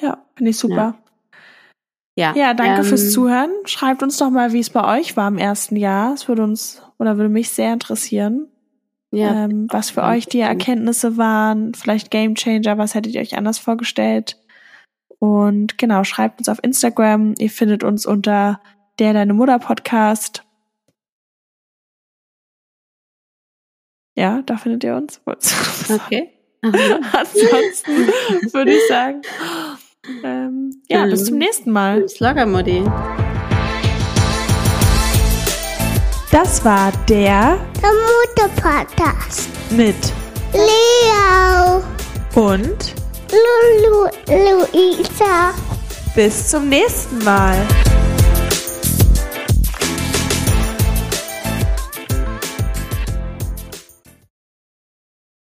Ja, finde ich super. Ja, Ja, danke ähm, fürs Zuhören. Schreibt uns doch mal, wie es bei euch war im ersten Jahr. Es würde uns oder würde mich sehr interessieren, Ja, ähm, was für euch die. Erkenntnisse waren. Vielleicht Game Changer, was hättet ihr euch anders vorgestellt? Und genau, schreibt uns auf Instagram. Ihr findet uns unter der Deine Mutter Podcast. Ja, da findet ihr uns. okay. Ansonsten würde ich sagen, ähm, ja, bis zum nächsten Mal. Slogger Modi. Das war der Der Mutter-Podcast. mit Leo, und Lulu, Luisa. bis zum nächsten Mal.